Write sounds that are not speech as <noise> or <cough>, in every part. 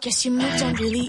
guess you moved on really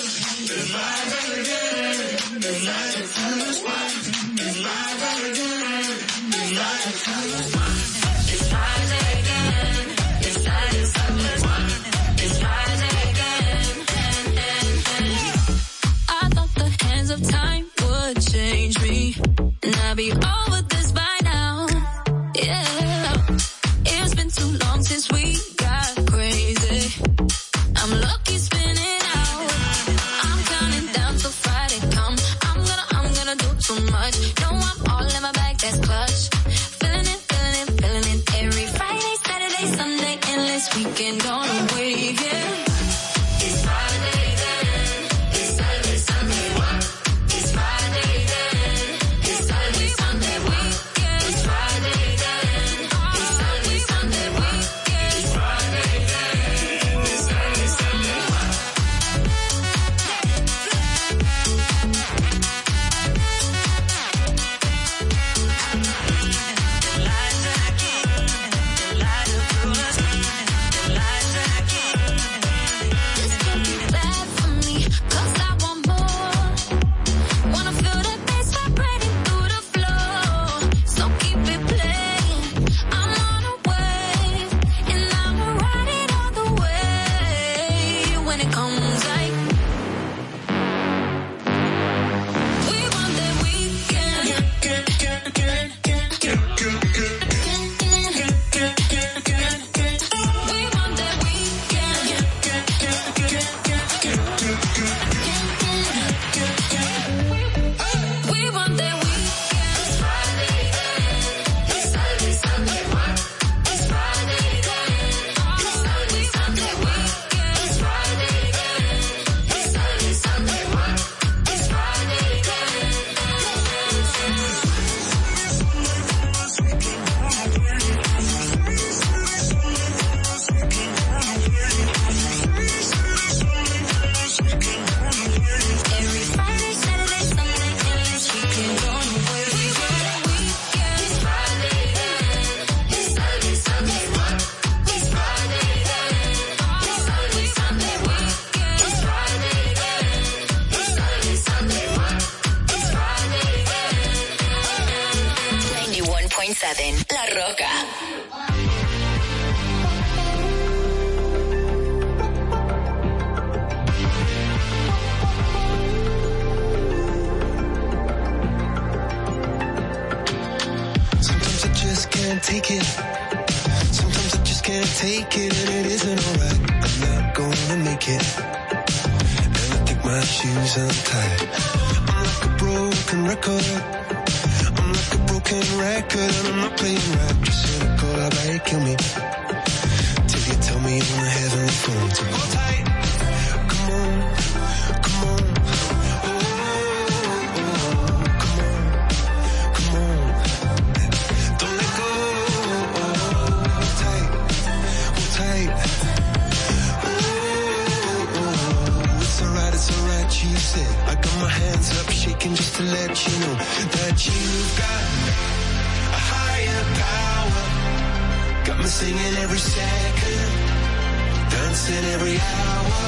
and every hour.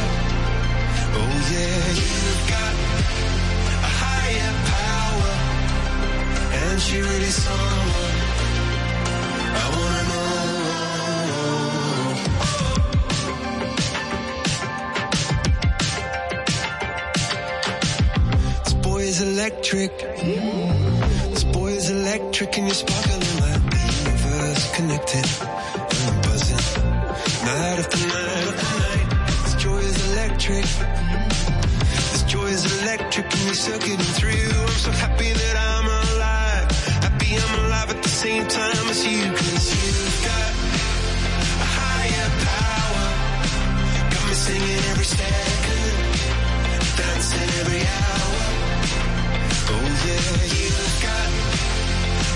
Oh yeah, you've got a higher power, and she really someone I wanna know. This boy is electric. Mm. This boy is electric, and you're sparkling like the universe connected. I'm buzzing night after night electric. This joy is electric and we're circuiting through. I'm so happy that I'm alive. Happy I'm alive at the same time as you. Cause you've got a higher power. Got me singing every second. Dancing every hour. Oh yeah, you've got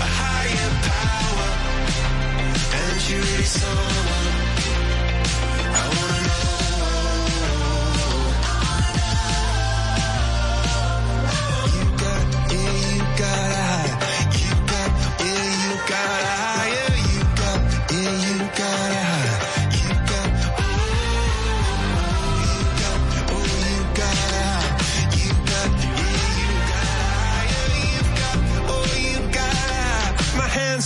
a higher power. And you really someone.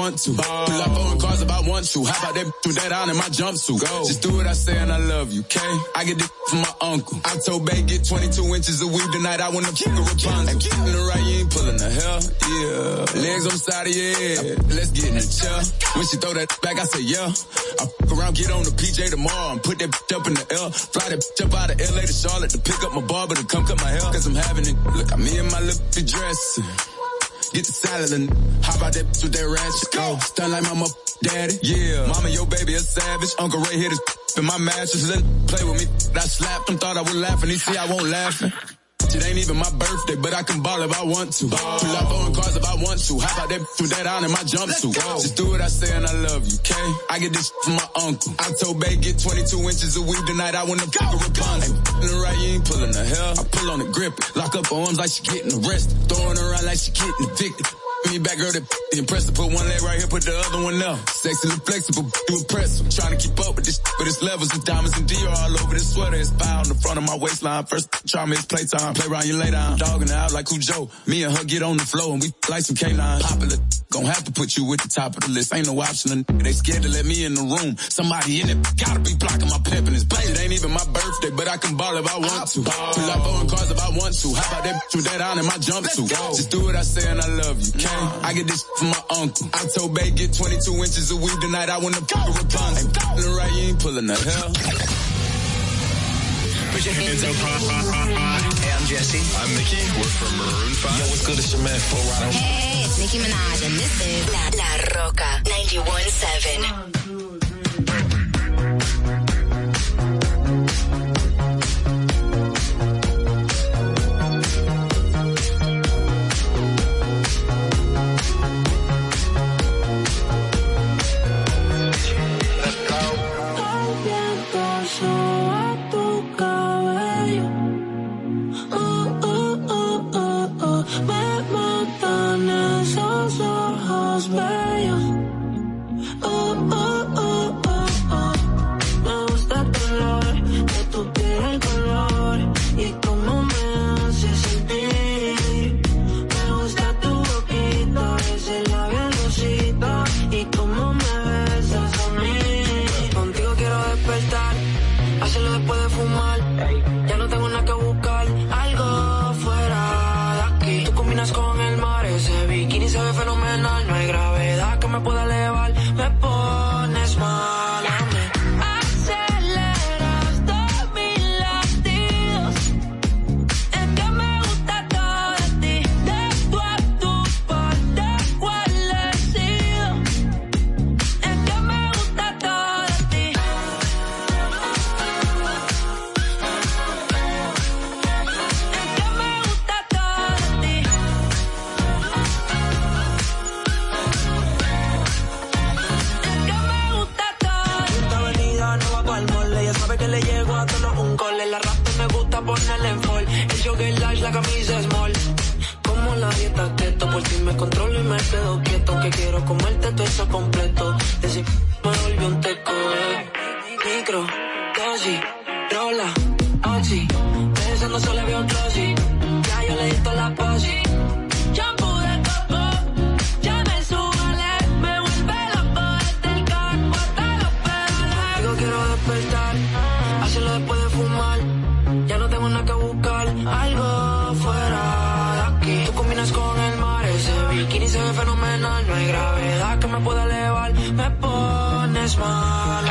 want to. Pull up on cars if I want to. How about that with that on in my jumpsuit? Go. Just do what I say and I love you, okay? I get this from my uncle. I told Bay get 22 inches of weed tonight. I want to kick a Rapunzel. In the right, you ain't pulling the hell. Yeah. Legs on the side of your head. Let's get in the chair. When she throw that back, I say yeah. I fuck around, get on the PJ tomorrow and put that up in the L. Fly that up out of LA to Charlotte to pick up my barber to come cut my hair. Cause I'm having it. Look, I'm in my little dress. Get the salad and how about that bitch with that ratchet? Go. Stun like mama, daddy. Yeah. Mama, your baby a savage. Uncle Ray hit his in my mattress. Let play with me. I slapped him, thought I was laughing. He see I won't laughing. It ain't even my birthday, but I can ball if I want to. Pull up on cars if I want to. How about that with that on in my jumpsuit? Just do what I say and I love you, okay? I get this from my uncle. I told Bay get 22 inches of weed tonight. I wanna fuck a Rapunzel. Ain't right, you ain't pulling the hell. I pull on the grip, lock up her arms like she getting arrested. Throwing around like she getting addicted. Me back girl that impressed to put one leg right here, put the other one up. Sexy and flexible, do impressive. Trying to keep up with this, but it's levels with diamonds and Dior all over this sweater. It's fire on the front of my waistline. First charm is playtime. Play around, you lay down. Dogging out like Cujo. Me and her get on the floor and we like some K-line. Popular. Gonna have to put you at the top of the list. Ain't no option. They scared to let me in the room. Somebody in it gotta be blocking my pimp in his place. It ain't even my birthday, but I can ball if I want to. Pull up on cars if I want to. How about that with that on in my jumpsuit? Just do what I say and I love you, okay? I get this from my uncle. I told Bay get 22 inches of weed tonight. I wanna fuck a Rapunzel. Ain't right, you ain't pulling the hell. Put your hands up high. Hey, I'm Jesse. I'm Mickey. We're from Maroon 5. Yo, what's good? It's your man, Flo Rida. Hey, it's Nicki Minaj and this is La, La Rocka 91.7. que le llego a todos un gol. El arrastre me gusta ponerle en fall. El jogger large, la camisa small. Como la dieta keto, por si me controlo y me quedo quieto. Que quiero comerte todo eso completo. Decir, me volvió un teco. Eh. Micro, dosis, rola, oxi. Pensando solo veo un closet. smile.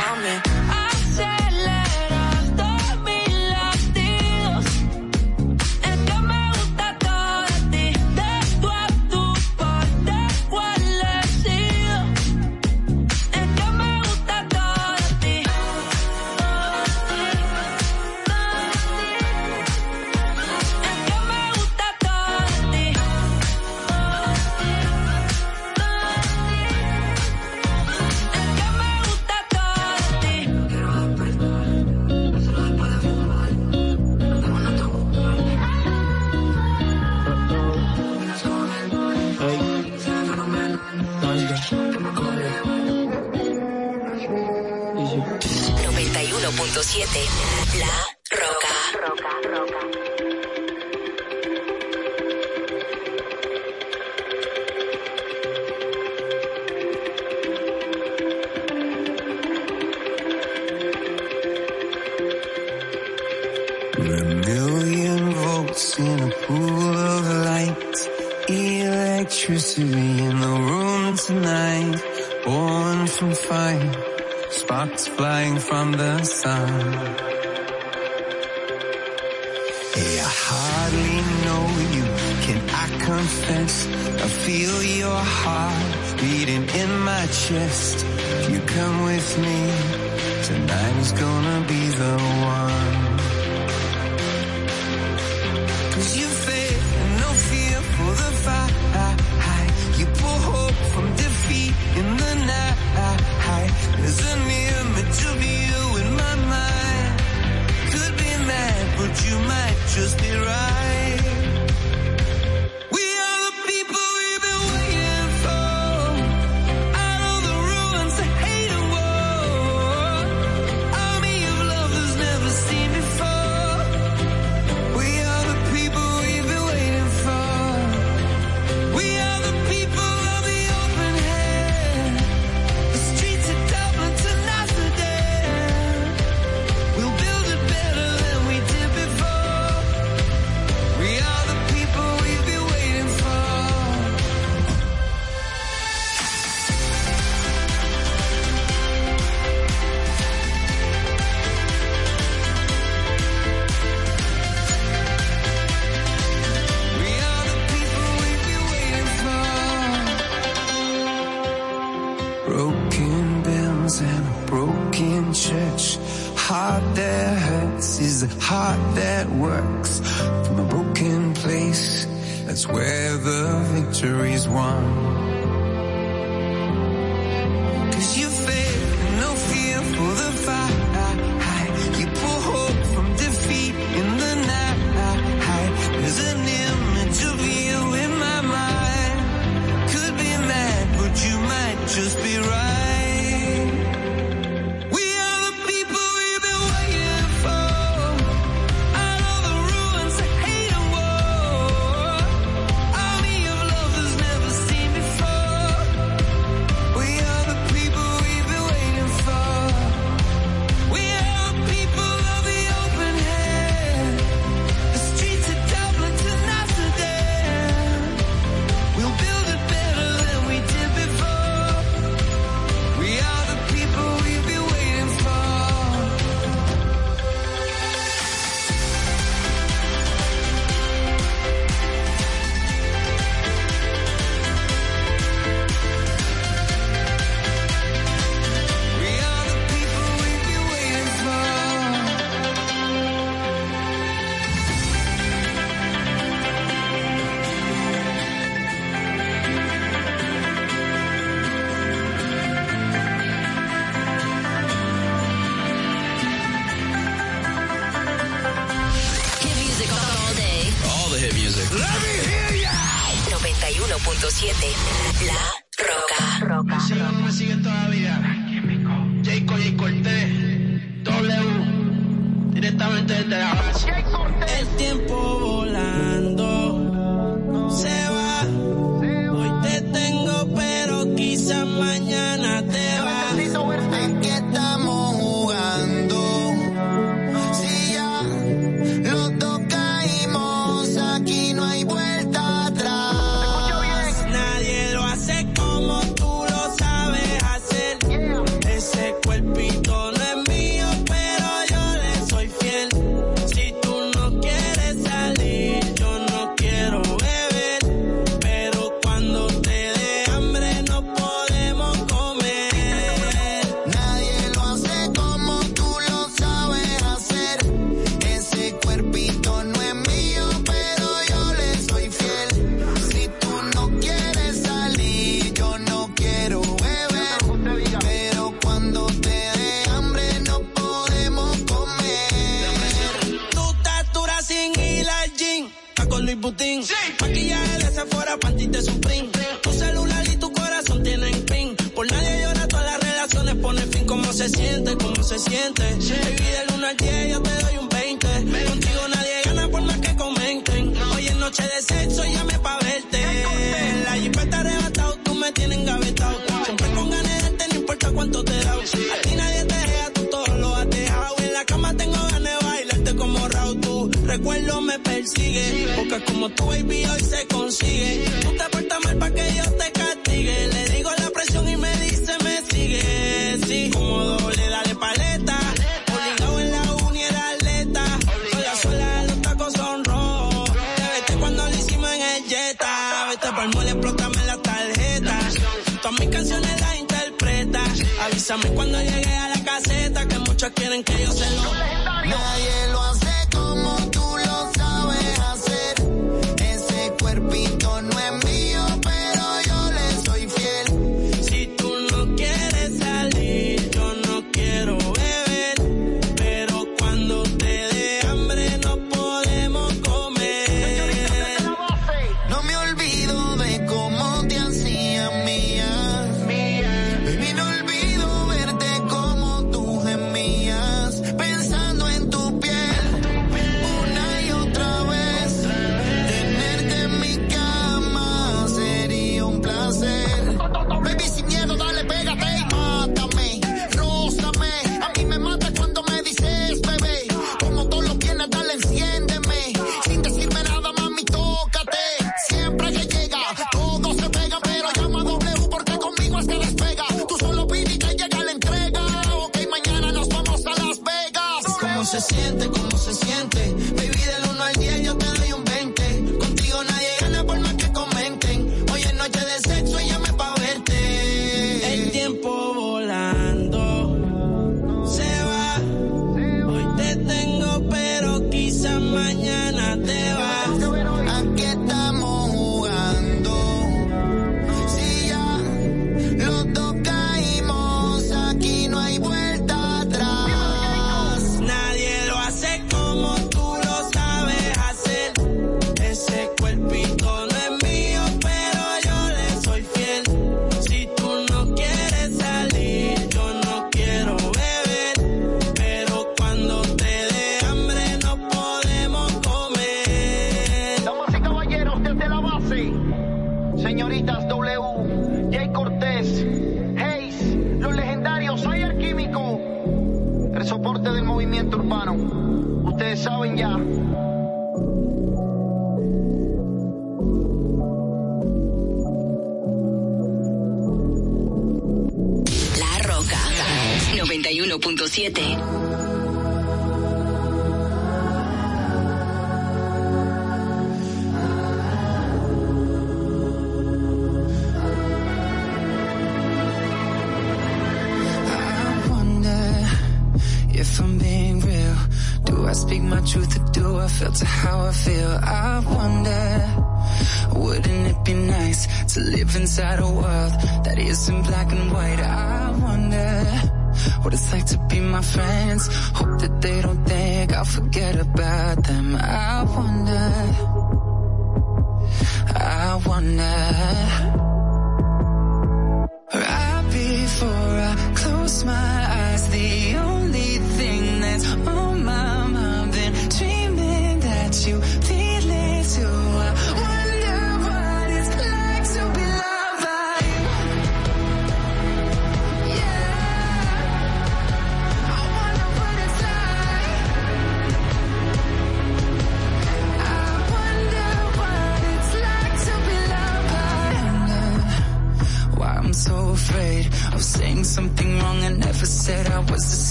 They. chest. If you come with me, tonight is gonna be the one.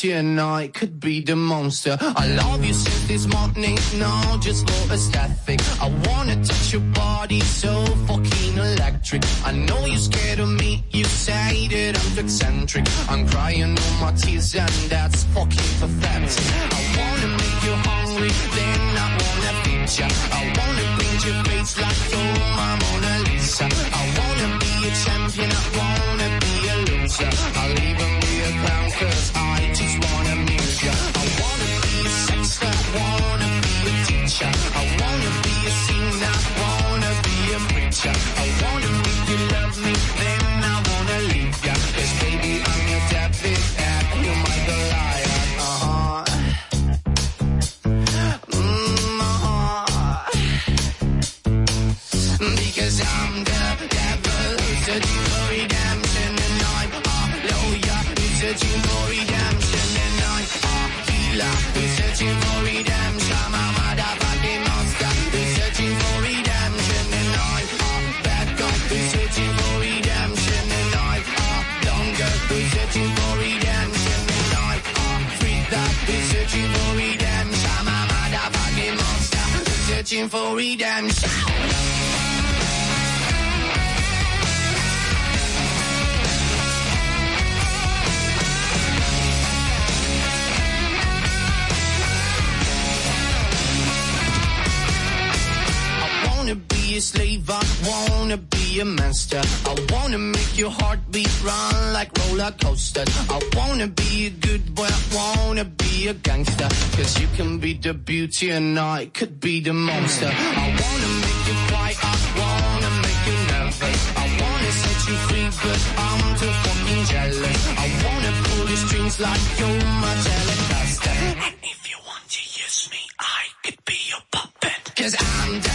tonight could be the monster. I love you since this morning, no, just for aesthetic. I wanna touch your body so fucking electric. I know you're scared of me, you say that I'm eccentric. I'm crying all my tears and that's fucking pathetic. I wanna make you hungry, then I wanna feed ya. I wanna paint your face like so. I'm on searching for redemption. slave, I wanna be a master. I wanna make your heartbeat run like roller coasters. I wanna be a good boy, I wanna be a gangster. Cause you can be the beauty and I could be the monster. I wanna make you cry, I wanna make you nervous. I wanna set you free, but I'm too fucking jealous. I wanna pull the strings like you're my telecaster. And if you want to use me, I could be your puppet. Cause I'm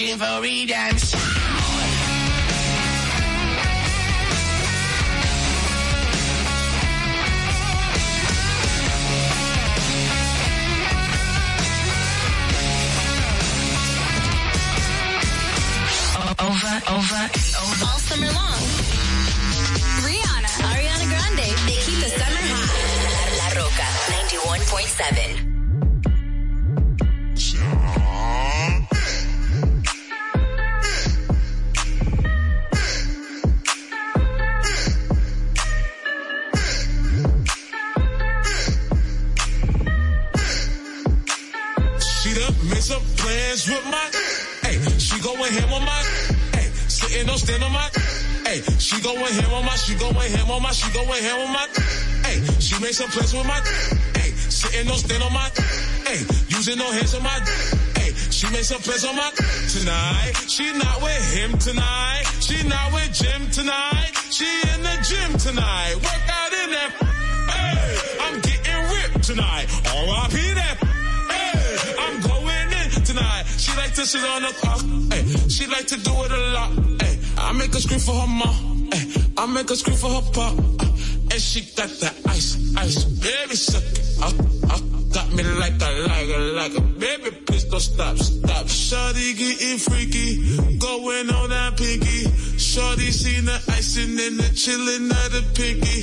researching for redemption. Over, over, over. All summer long. Rihanna, Ariana Grande, they keep the summer hot. La Roca 91.7. plans with my. Hey, she going ham on my. Hey, sitting on stand on my. Hey, she going ham on my. She going ham on my. She going ham on my. Hey, she made some plans with my. Hey, sitting on stand on my. Hey, using no hands on my. Hey, she made some plans on my. Tonight, she not with him tonight. She not with Jim tonight. She in the gym tonight. Work out in that. Hey, I'm getting ripped tonight. R.I.P. that. She like to sit on the clock. Hey, she like to do it a lot. Hey, I make her scream for her mom. Hey, I make her scream for her pop. And she got that ice, ice, baby suck. Uh, uh, got me like a, like a, like a, baby please don't stop, stop. Shorty getting freaky, going on that pinky. Shorty seen the icing and the chillin' of the pinky.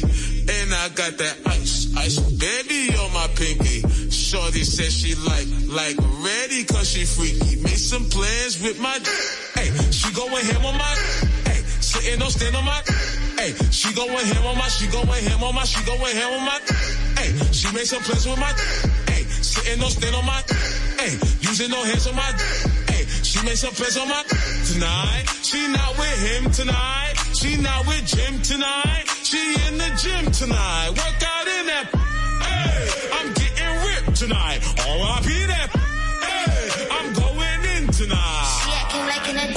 And I got that ice, ice, baby on my pinky. Shorty said she like, like ready cause she freaky. Made some plans with my, hey, she going ham on my, sitting on stand on my, hey, she going ham on my, she going ham on my, she going ham on my, hey, she made some plans with my, hey, sitting on stand on my, hey, using no hands on my, hey, she made some plans on my, tonight, she not with him tonight, she not with Jim tonight, she in the gym tonight, work out in that, hey, I'm getting ripped tonight, R.I.P. that, hey, I'm going in tonight. She acting like an addict,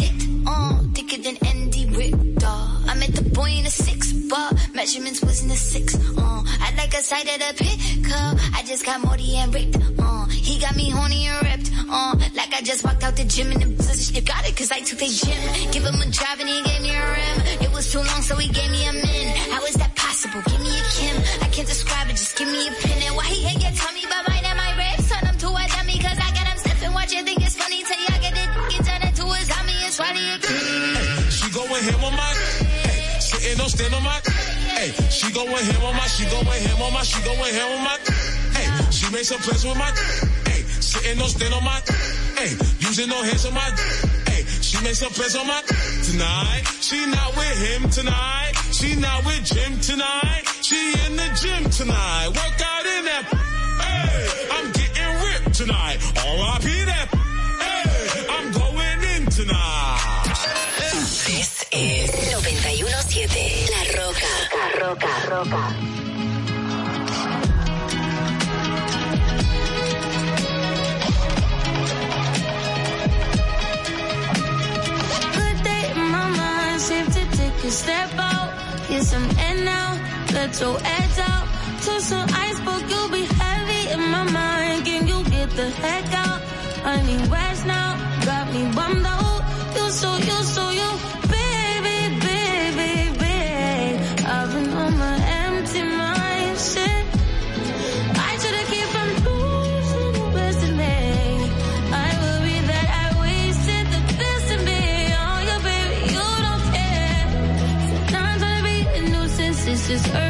measurements was in the six, uh. I like a side of the pickup. I just got Morty and ripped, uh. He got me horny and ripped, uh. Like I just walked out the gym and the you got it, cause I took the gym. Give him a drive and he gave me a rim. It was too long, so he gave me a min. How is that possible? Give me a Kim. I can't describe it, just give me a pin. And why he hate your tummy, but mine and my ribs. Turn him to a dummy, cause I got him stiff and watch you think it's funny till y'all get it. Turn it to his tummy, it's funny again. She going ham on my, hey, sitting on stand on my, hey, she going ham on my, she going ham on my, she going ham on my, hey, she made some plans with my, hey, sitting no stand on my, hey, using no hands on my, hey, she made some plans on my, tonight, she not with him tonight, she not with Jim tonight, she in the gym tonight, work out in that, hey, I'm getting ripped tonight, R.I.P. that, hey, I'm going in tonight. This is 91.7. La Roca. Roca. Good day in my mind, safe to take a step out. Get some air now, let your edge out. Took some ice, but you'll be heavy in my mind. Can you get the heck out? I need rest now, got me bummed out. You so, you so, you, is just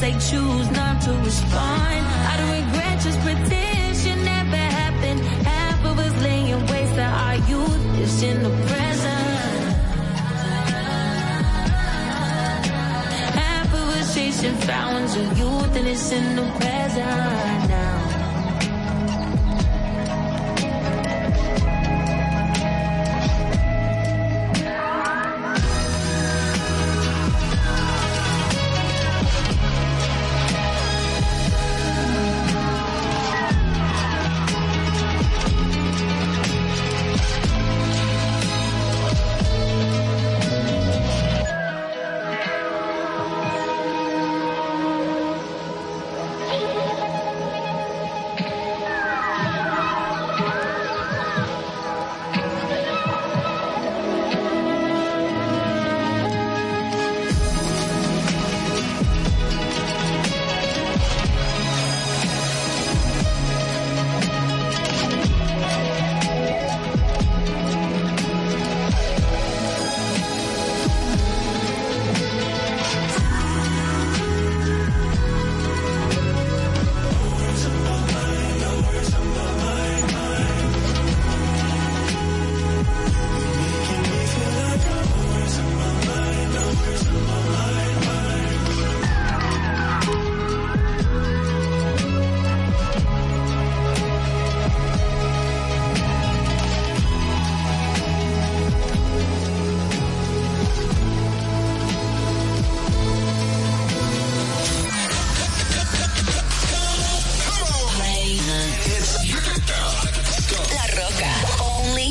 they choose not to respond. I don't regret, just pretend shit never happened. Half of us laying waste of our youth is in the present. Half of us chasing fountains of youth and it's in the present.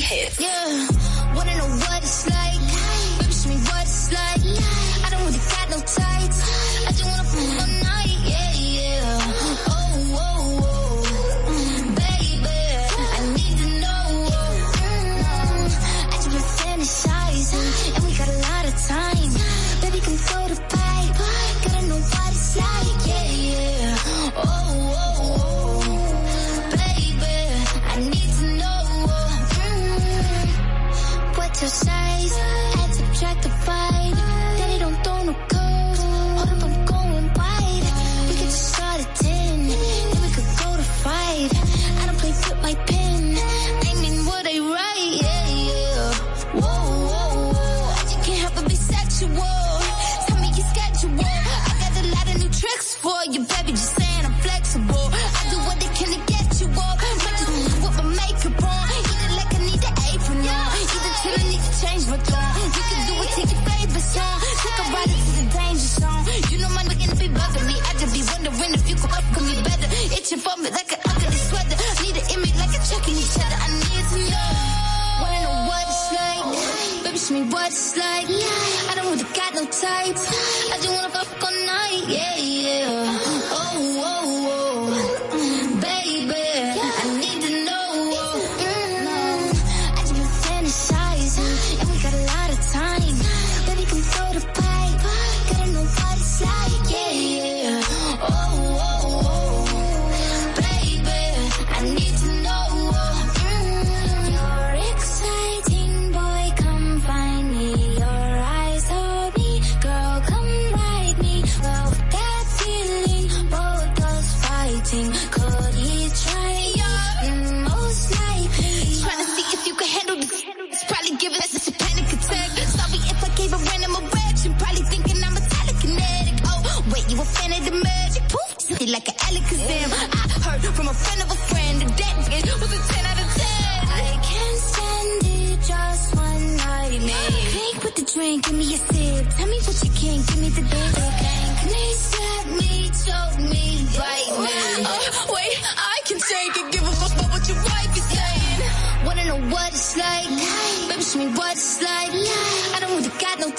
hits. Yeah.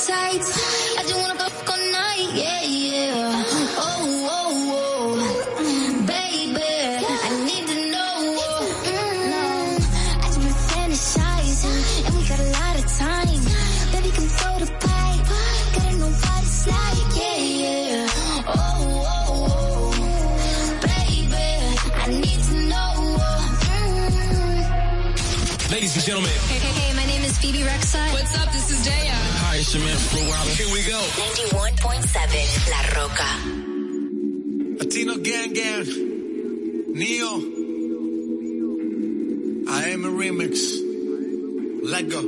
Tights. Here we go. 91.7 La Roca. Latino Gang Gang, Neo, AM Remix, Let go.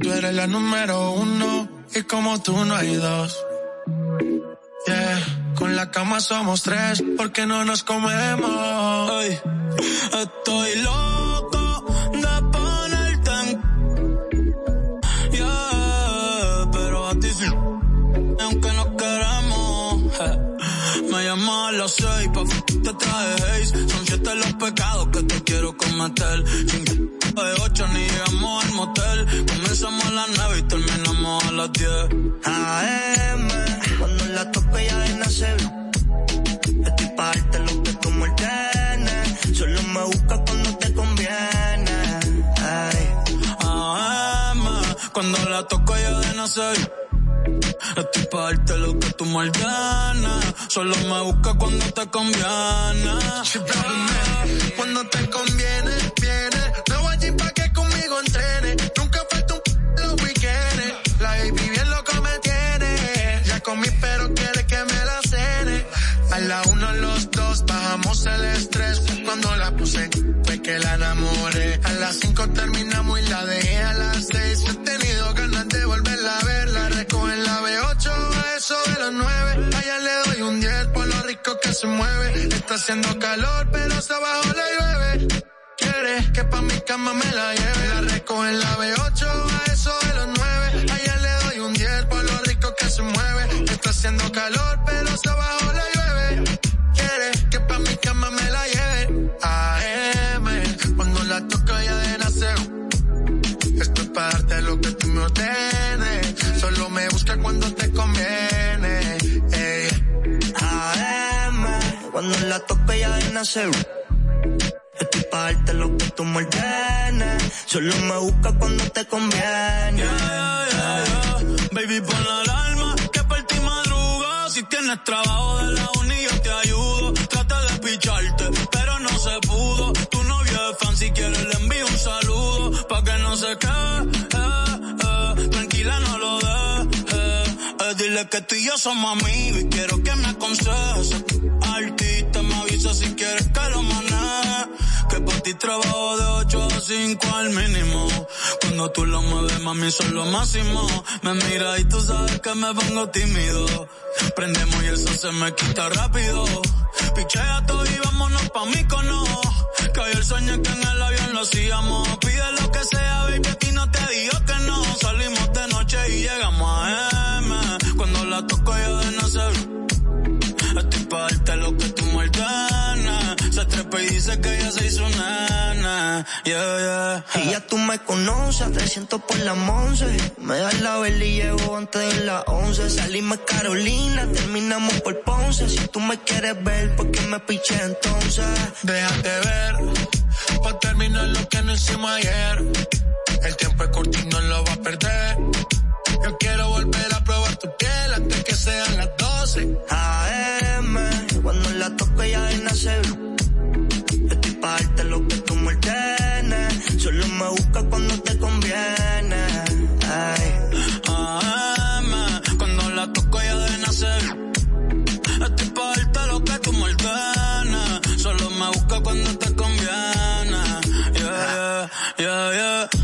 Tú eres la número uno y como tú no hay dos. Yeah, con la cama somos tres porque no nos comemos. Ay, estoy loco a seis pa' f- te traje haze. Son siete los pecados que te quiero cometer. Sin de ocho ni llegamos al motel. Comenzamos a las nueve y terminamos a las diez. AM, cuando la toco ya de nacer. Estoy pa' darte lo que tú me. Solo me busca cuando te conviene. Ay. AM, cuando la toco ya de nacer. Estoy pa' darte lo que tú me ordenas. Solo me busca cuando te conviene. Cuando te conviene, viene. No voy allí pa' que conmigo entrene. Nunca falta un p- los weekendes. La baby bien loco me tiene. Ya comí pero quiere que me la cene. A la uno los dos bajamos el estrés. Cuando la puse fue que la enamoré. A las cinco terminamos y eso de las nueve. Allá le doy un 10 por lo rico que se mueve. Está haciendo calor pero se abajo le llueve. Quiere que pa' mi cama me la lleve. La recojo en la B8 a eso de las nueve. Allá le doy un 10 por lo rico que se mueve. Está haciendo calor pero se abajo le llueve. La toco ya de nacer. Estoy pa' darte lo que tú me. Solo me busca cuando te conviene. Baby, pon la alarma, que por ti madruga. Si tienes trabajo de la uni, yo te ayudo. Trata de picharte, pero no se pudo. Tu novio es fan, si quieres le envío un saludo. Pa' que no se quede, eh, eh. tranquila no lo dejes. Eh. Dile que tú y yo somos amigos y quiero que me aconsejes. Artista, si quieres que lo maneje. Que por ti trabajo de 8 a 5 al mínimo. Cuando tú lo mueves, mami, son lo máximo. Me mira y tú sabes que me pongo tímido. Prendemos y eso se me quita rápido. Pichea todo y vámonos pa' mí cono. Que hoy el sueño que en el avión lo hacíamos. Pide lo que sea, baby, a ti no te digo que no. Salimos de noche y llegamos a M. Cuando la toco ya de nacer. Estoy pa' darte lo que tú. Y dice que ya se hizo nana. Yeah, yeah. Y ya tú me conoces, 300 por la once. Me das la vela y llego antes de las 11. Salimos Carolina, terminamos por Ponce. Si tú me quieres ver, ¿por qué me piché entonces? Déjate ver, pa' terminar lo que no hicimos ayer. El tiempo es corto y no lo va a perder. Yo quiero volver a probar tu piel antes que sean las 12. AM, Yeah, yeah,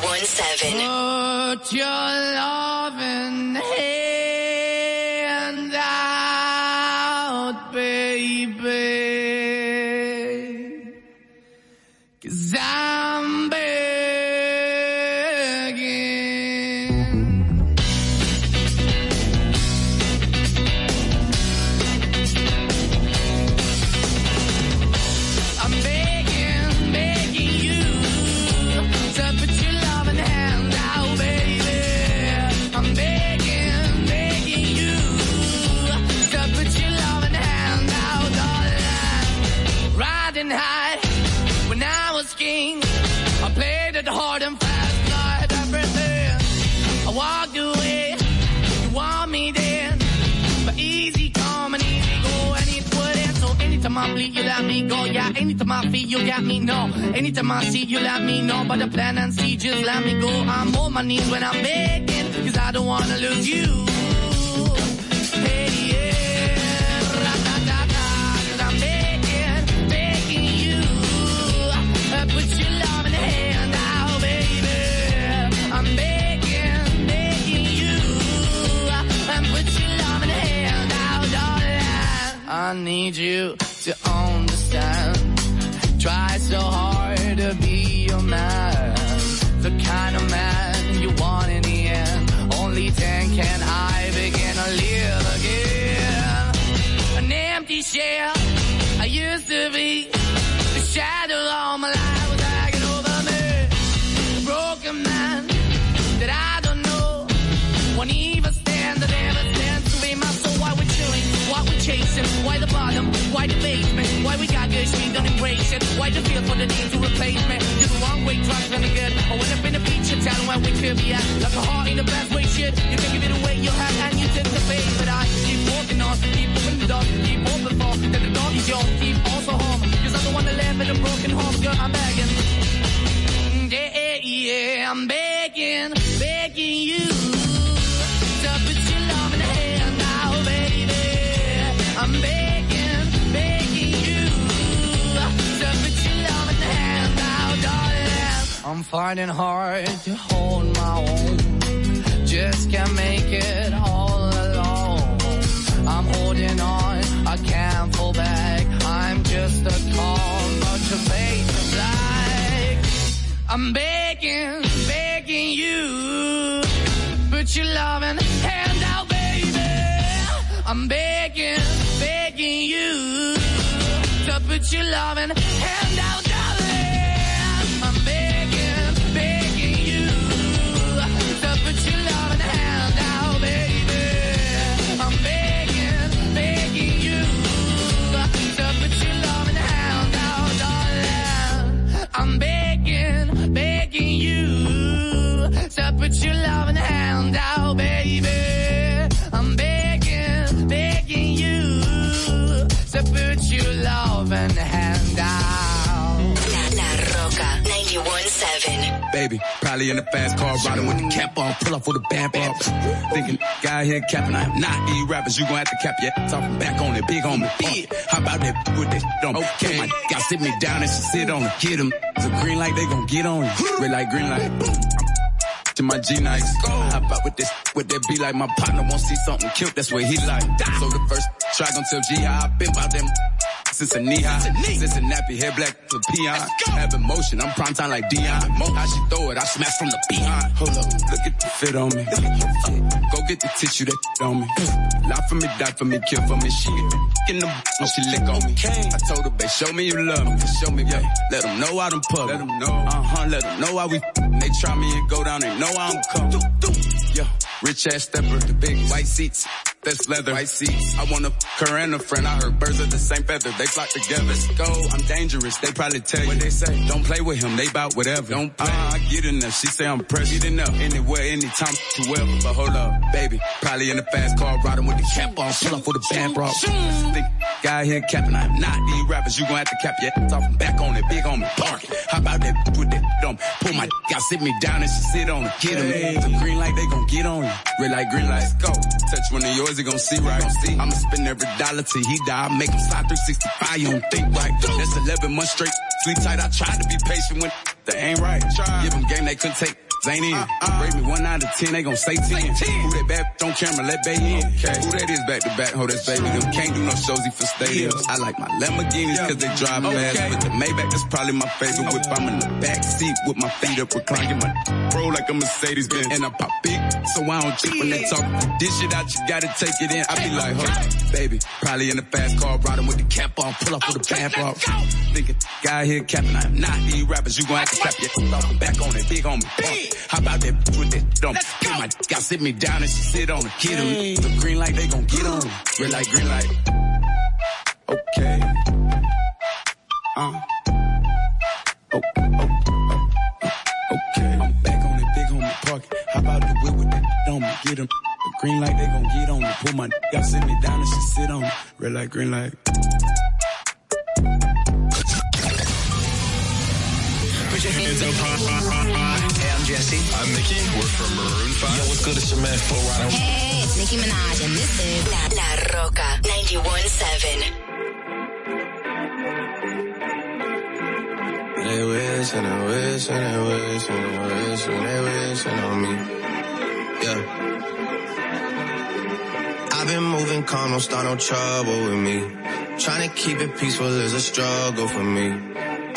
91.7. Put your loving hand anytime I feel, you got me. No, anytime I see, you let me know. But the plan and see, just let me go. I'm on my knees when I'm begging, cause I don't wanna lose you. Hey, yeah, ra-da-da-da, 'cause I'm begging, begging you. Uh, Put your love in the hand out, baby. I'm begging, begging you. And put your love in hand out, darling. I need you to understand. Try so hard to be your man. The kind of man you want in the end. Only then can I begin to live again. An empty shell I used to be. The shadow all my life was hanging over me. A broken man that I don't know. Won't even stand, that ever stands to be my soul. Why we're chilling, why we're chasing, why the bottom, why the basement, we got good, she don't embrace it. Why the feel for the need to replace me? You're the wrong way, trying to good. I went up in a feature town where we could be at. Like a heart in the best way, shit. You can give it away, you have, and you tend to pay. But I keep walking on, keep moving the door, keep open for. That the door is yours, keep also home. Cause the one that live in a broken home, girl, I'm begging. Yeah, yeah, I'm begging, begging you I'm finding hard to hold my own. Just can't make it all alone. I'm holding on, I can't fall back. I'm just a call, but is black. I'm begging, begging you. Put your loving hand out, baby. I'm begging, begging you. To put your loving hand out, Baby, probably in a fast car riding with the cap on, pull up with the band up. Thinking, guy here capping, I'm not these rappers, you gon' have to cap your talking back on it, big on me. Big. How about that with that shit on? Okay. My got sit me down and she sit on it, get. It's a green light, they gon' get on you. Red light, green light. To my G nights. How about with this? Would that be like my partner won't see something cute? That's what he like. So the first track gon' tell G how I been about them. Since a knee high, since a nappy hair black to peon. Have emotion, I'm prime time like Dion. How she throw it, I smash from the behind. Hold up, look at the fit on me. Go get the tissue that on me. Lie for me, die for me, kill for me. She in the when she lick on me. I told her, babe, show me you love me. Show me, yeah. Let them know I done pub. Let them know. Uh huh. Let them know how we. They try me and go down. They know I don't come. Yo, rich ass stepper, the big white seats. That's leather. White seats. I want a her and a friend. I heard birds of the same feather. They flock together. Let's go. I'm dangerous. They probably tell you what they say. Don't play with him. They bout whatever. Don't play. Uh, I get enough. She say I'm pressed. Get enough. Anywhere, anytime, to wherever. But hold up, baby. Probably in a fast car, riding with the cap on. Pull up for the band, bro. Think guy here capping. I'm not these rappers. You gon' have to cap your ass off. Back on it, big on me, park it. How about that with that dumb? Pull my out, sit me down and she sit on it. Get him. It's a green light, they gon' get on you. Red light, green light, go. Touch one of yours, they gon' see right. I'ma spend every dollar till he die. I make him slide 365, you don't think right. That's 11 months straight. Sleep tight, I tried to be patient when they ain't right. Give them game they couldn't take. They ain't in. Uh, Rate me one out of ten, they gon' say ten. Who that bad on camera, let Bay in. Who that is back to back, hold that's baby. Them can't do no shows for stadiums. I like my Lamborghinis cause they drive fast. But the Maybach, is probably my favorite whip. I'm in the back seat with my feet up reclining. My bro like a Mercedes Benz. And I pop big, so I don't trip when they talk. This shit out, you gotta take it in. I be like, huh, baby, probably in the fast car, riding with the cap on, pull up with the back off. Thinking, guy here capping, I'm not these rappers, you gon' have to clap your off the back on it, big on me. Punk. How about that bitch with that dumb? Get my got sit me down and she sit on it, get him. The green light, they gon' get on. Red light, green light. Okay. Uh. Oh, oh, oh, okay. I'm back on it, big homie park. How about the whip with that on me? Get him. The green light, they gon' get on me. Pull my y'all sit me down and she sit on it. Red light, green light. Hey, I'm Jesse. I'm Nikki. We're from Maroon 5. Yo, what's good? It's your man, Flo Rida. Hey, it's Nicki Minaj, and this is La, La Roca 91.7. They wish and they wish and they wish and they wish and they wishing on me. Yeah. I've been moving calm, don't start no trouble with me. Trying to keep it peaceful is a struggle for me.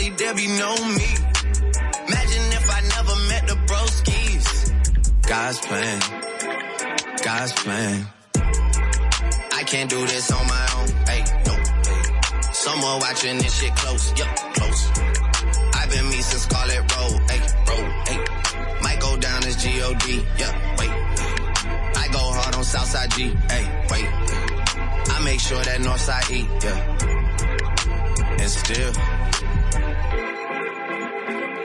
Without 40 Ollie, there be no me. Imagine if I never met the broskies. God's plan. God's plan. I can't do this on my own. Hey, no. Someone watching this shit close. Yup, close. I've been me since Scarlet Road. Hey, road. Hey. Might go down as G-O-D. Yeah, wait. I go hard on Southside G. Hey, wait. I make sure that Northside E. Yeah. And still.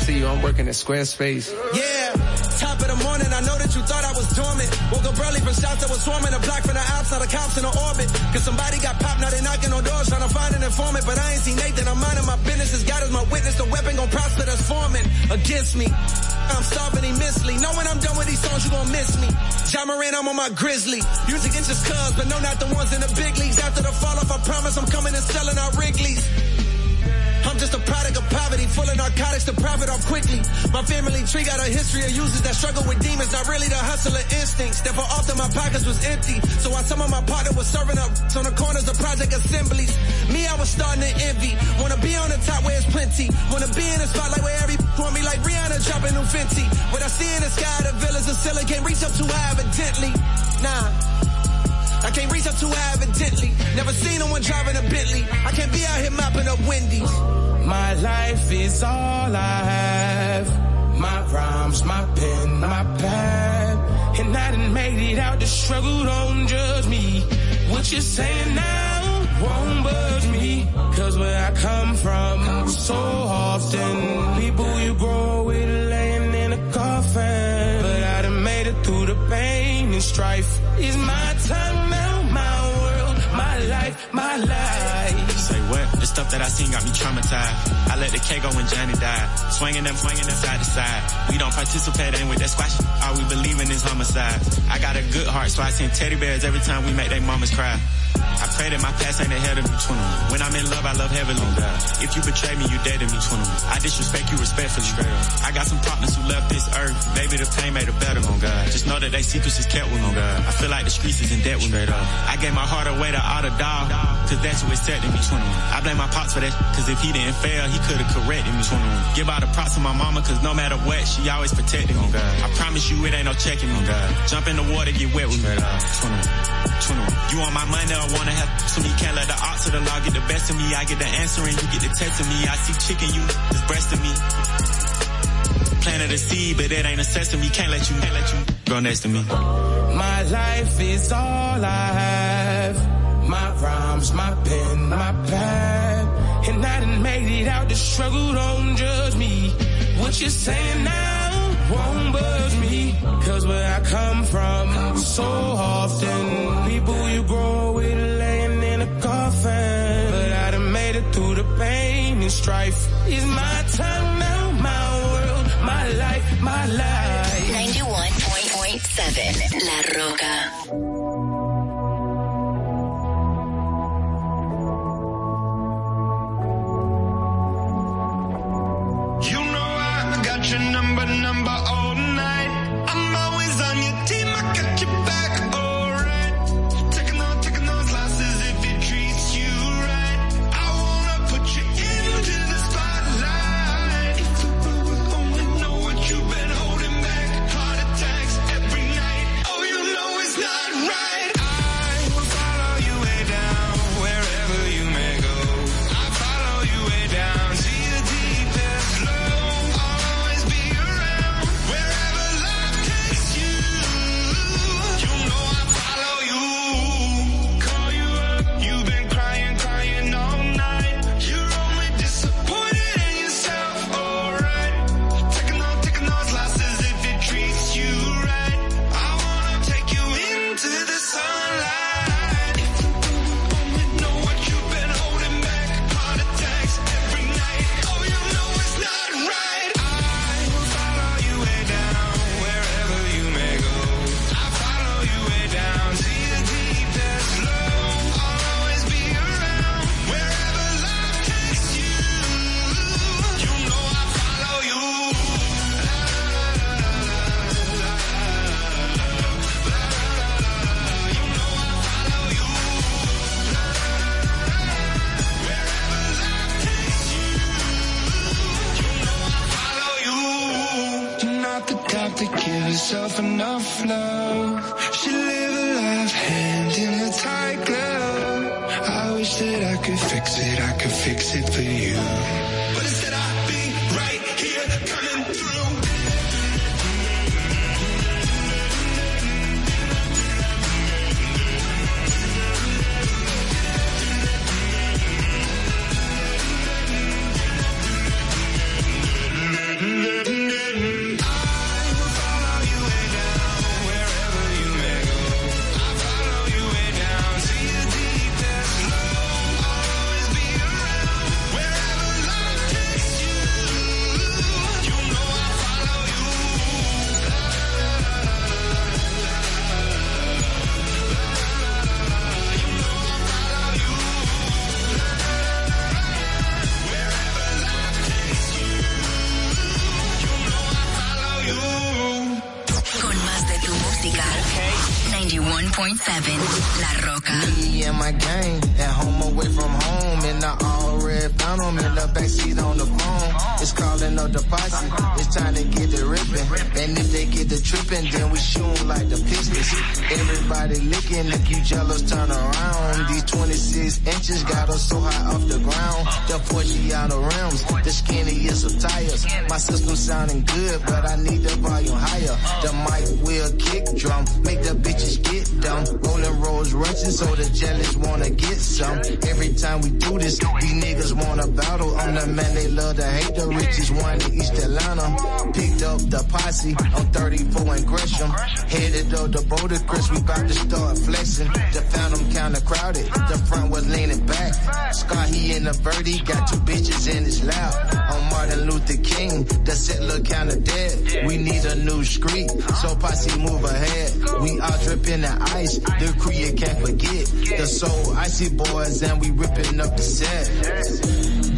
see you, I'm working at Squarespace. Yeah, top of the morning, I know that you thought I was dormant. Woke up early from shots that was swarming, a block from the ops, now the cops in the orbit. Cause somebody got popped, now they knocking on doors, trying to find an informant. But I ain't seen Nathan, I'm minding my business, as God is my witness, the weapon gon' prosper that's forming against me. I'm starving immensely. Know when I'm done with these songs, you gon' miss me. John Moran, I'm on my grizzly. Music just cuz, but no, not the ones in the big leagues. After the fall off, I promise I'm coming and selling out Wrigley's. Just a product of poverty, full of narcotics to profit off quickly. My family tree got a history of users that struggle with demons, not really the hustler instincts. Therefore often my pockets was empty. So while some of my partner was serving up on the corners of project assemblies, me I was starting to envy. Wanna be on the top where it's plenty. Wanna be in the spotlight where every want me like Rihanna dropping new Fenty. What I see in the sky, the villas of ceiling can't reach up too high evidently. Nah. I can't reach up too high evidently. Never seen no one driving a Bentley. I can't be out here mopping up Wendy's. My life is all I have. My rhymes, my pen, my pad. And I done made it out the struggle, don't judge me. What you're saying now won't budge me. Cause where I come from, so often, people you grow with laying in a coffin. But I done made it through the pain and strife. Is my time life, my life. Stuff that I seen got me traumatized. I let the K go when Johnny died. Swinging them, swinging them side to side. We don't participate in with that squash. All we believe in is homicide. I got a good heart, so I send teddy bears every time we make they mamas cry. I pray that my past ain't ahead of me, 21. When I'm in love, I love heavily. Oh. If you betray me, you dead to me, 21. I disrespect you respectfully. Straight up. I got some partners who left this earth. Maybe the pain made it better, oh God. Just know that they secrets is kept with me, oh God. I feel like the streets is in debt with me. Up. I gave my heart away to all the dog, cause that's what it said to me, 21. I blame my pops for that, cause if he didn't fail, he could've corrected me, 21. Give all the props to my mama, cause no matter what, she always protected me, oh God. I promise you it ain't no checking me, oh God. Jump in the water, get wet with me, 21. 21. You want my money, I wanna have to me, can't let the odds of the law get the best of me. I get the answer and you get the test of me. I see chicken, you just breast of me. Planted a seed, but it ain't a sesame. Can't let you, can't let you grow next to me. My life is all I have. My rhymes, my pen, my pad. And I done made it out the struggle, don't judge me. What you're saying now won't budge me. Cause where I come from, so often, people you grow with laying in a coffin. But I done made it through the pain and strife. Is my time now, my world, my life, my life. 91.7 La Rocka. Everybody looking If you jealous, turn around. These 26 inches got us so high off the ground. The Portiano rims, the skinniest of tires. My system sounding good, but I need the volume higher. The mic will kick drum, make the bitches get dumb. Rolling rolls rushing, so the jealous wanna get some. Every time we do this, these niggas wanna battle. I'm the man they love to hate, the richest one in East Atlanta. Picked up the posse on 34 and Gresham. Headed up the Bouldercrest, we about to start flexing. The Phantom kinda crowded, the front was leaning back. Scott, he in the birdie, got two bitches in his lap. On Martin Luther King, the set look kinda dead. We need a new street, so posse move ahead. We all dripping the ice, the crew can't forget. The soul icy boys, and we ripping up the set.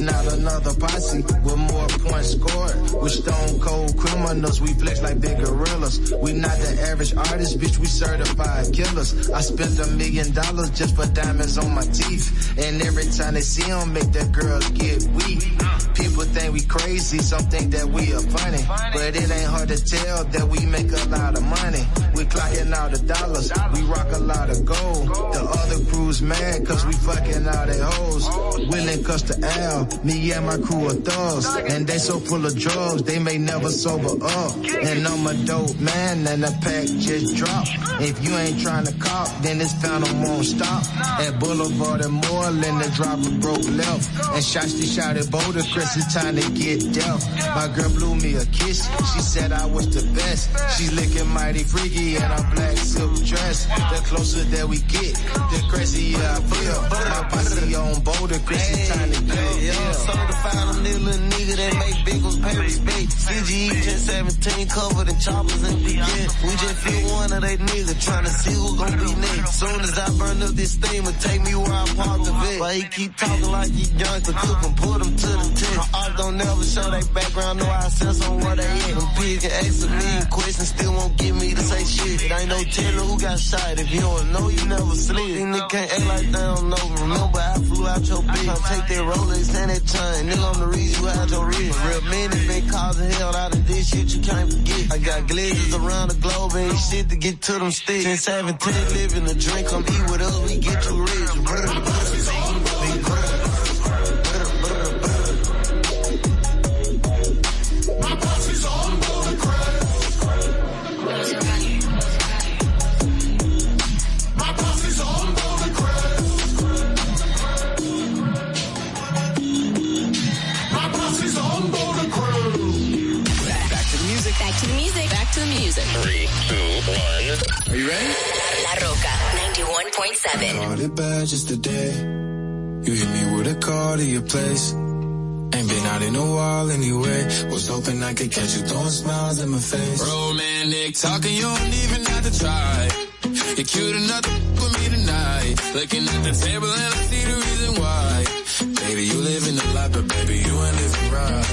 Not another posse more points scored. We're stone cold criminals, we flex like big gorillas. We not the average artist, bitch, we certified killers. I spent a million dollars just for diamonds on my teeth. And every time they see them, make that girls get weak. People think we crazy, some think that we are funny. But it ain't hard to tell that we make a lot of money. We clocking out the dollars, we rock a lot of gold. The other crews mad cause we fucking all they hoes. Willing cuss to Al, me and my crew are thugs. And they so full of drugs, they may never sober up. And I'm a dope man and the pack just dropped. If you ain't trying to cop, then this phantom won't stop. At Boulevard and Moreland, the driver broke left. And shots to shot at Boulder, Chris, it's time to get deaf. My girl blew me a kiss, she said I was the best. She's looking mighty freaky in a black silk dress. The closer that we get, the crazier I feel. My posse on Bouldercrest, it's time to get yeah. certified I'm the little nigga that make Bengals pay respect. CGE 1017 covered in choppers and begin. We just feel one of they niggas trying to see who gon' be next. Soon as I burn up this thing, will take me where I parked the vet. Why he keep talking like he young to cook and put him to the test. My don't never show they background, no I sense on where they at. Them pigs can ask a million questions, still won't get me to say shit. It ain't no telling who got shot. If you don't know, you never slid. These niggas can't act like they don't know. Remember I flew out your bitch. I take that Rolex and that chain. Nigga, I'm the reason you had your wrist. Real men that been causing hell out of this shit you can't forget. I got glazes around the globe and shit to get to them sticks. Since 17, living the drink, come eat with us, we get you rich. My Are you ready? La Rocka 91.7. Caught it bad just today. You hit me with a call to your place. Ain't been out in a while anyway. Was hoping I could catch you throwing smiles in my face. Romantic talking, you don't even have to try. You're cute enough to f- with me tonight. Looking at the table and I see the reason why. Baby, you live in the life, but baby, you ain't living right.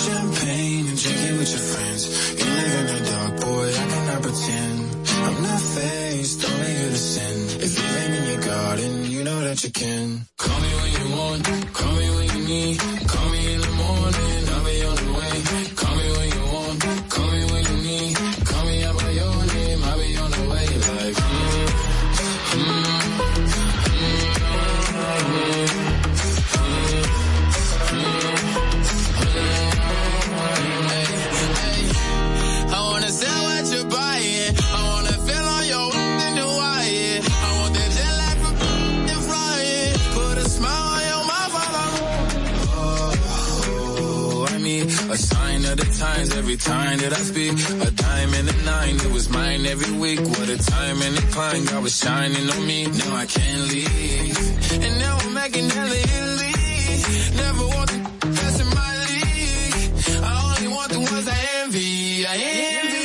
Champagne and drinking with your friends. You live in the dark, boy, I cannot pretend. I'm not faced, only you to sin. If you rain in your garden, you know that you can. Call me when you want, call me when you need. Call me of the times, every time that I speak. A dime and a nine, it was mine every week. What a time and a climb, God was shining on me. Now I can't leave. And now I'm making hell hella league. Never want the that's in my league. I only want the ones I envy. I envy.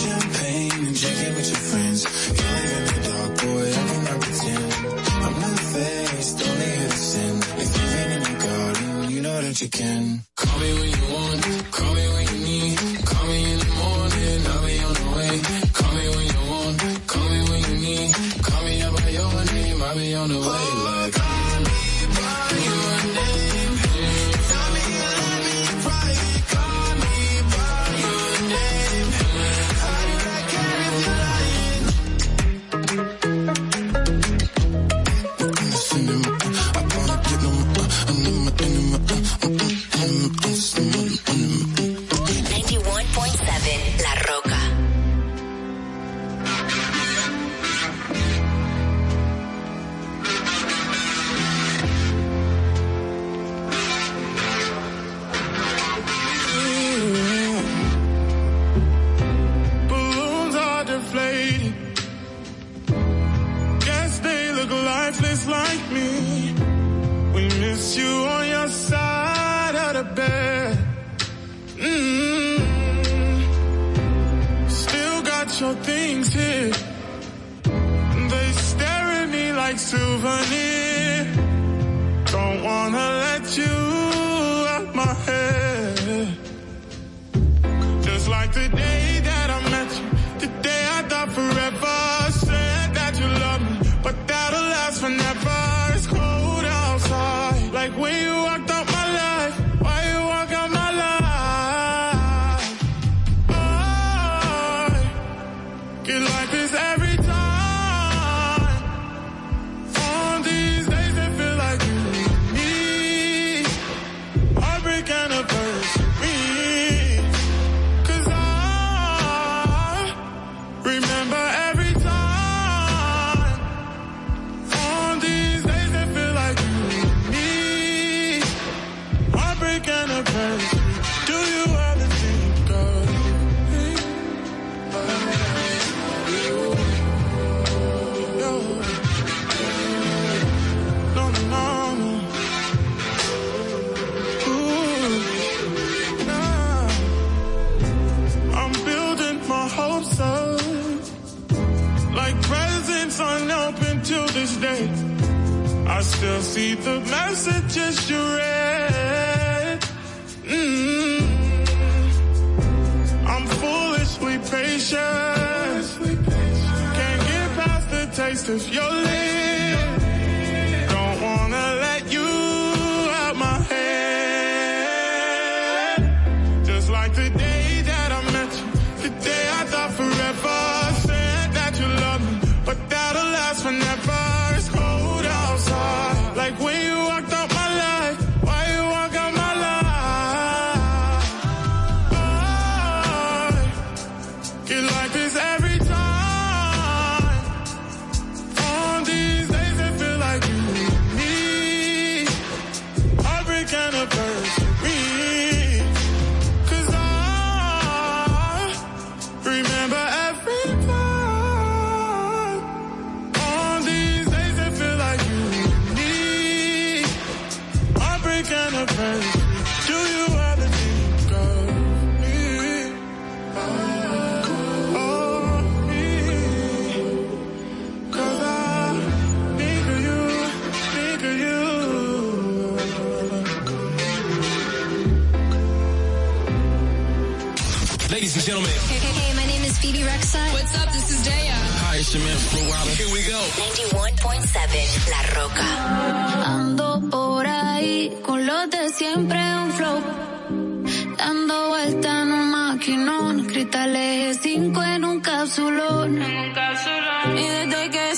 Champagne and drinking with your friends. You live in the dark, boy, I cannot pretend. I'm not faced, only innocent. If you've in your garden, you know that you can. Call me when you Call me when reckless like me. We miss you on your side of the bed. Mm -hmm. Still got your things here. They stare at me like souvenirs. You'll see the messages you read. Mm -hmm. I'm foolishly patient. Can't get past the taste of your lips. What's up? This is Daya. Hi, it's your man Flowada. Here we go. 91.7 La Roca. Ando por ahí con los de siempre un flow. Dando vuelta en un maquinón. Cristales 5 en un cápsulón. En un cápsulón. Y desde que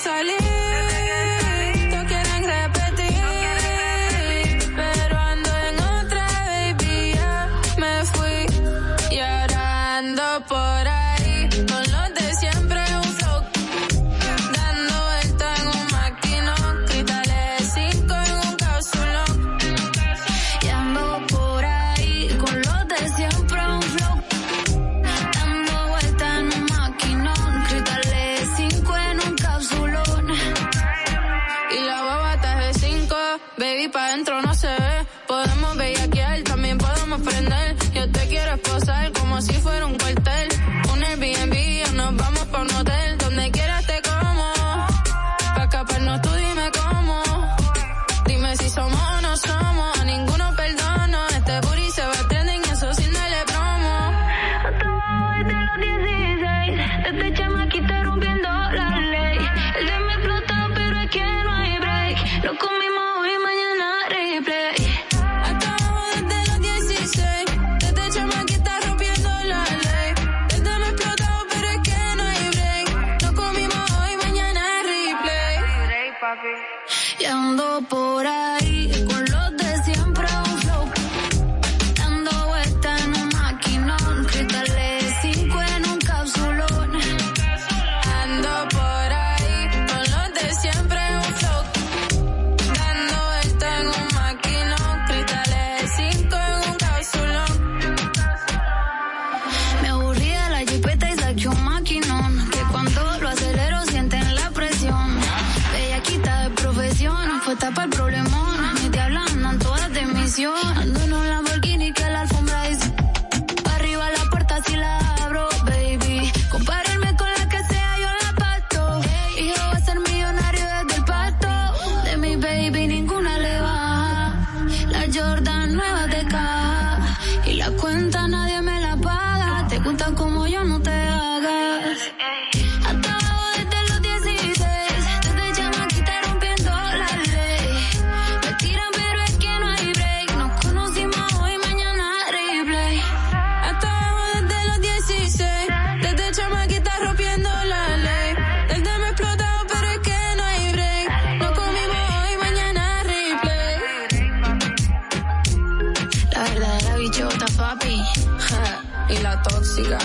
y la tóxica.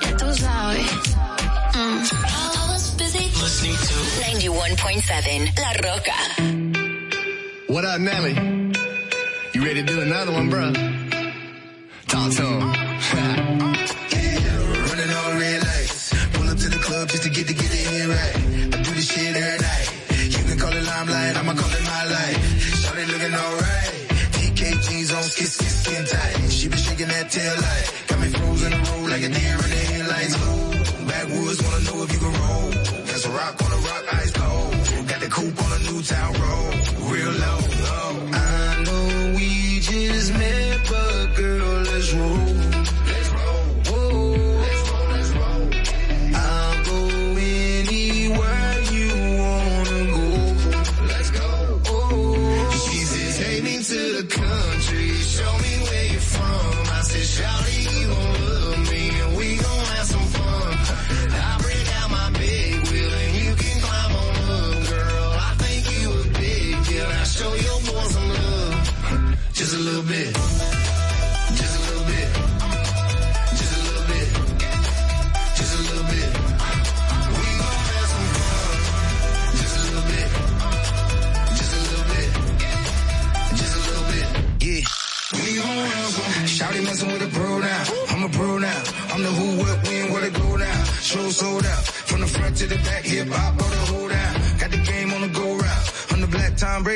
Ya tú sabes. 91.7 La Rocka. What up, Nelly? You ready to do another one, bro? Talk to him. yeah, <laughs> running all red lights. Pull up to the club just to get to get it right. tail light. Got me frozen and roll like a deer in the headlights. Ooh, backwoods wanna know if you can roll. That's a rock on a rock, ice cold. Got the coupe on a new town road.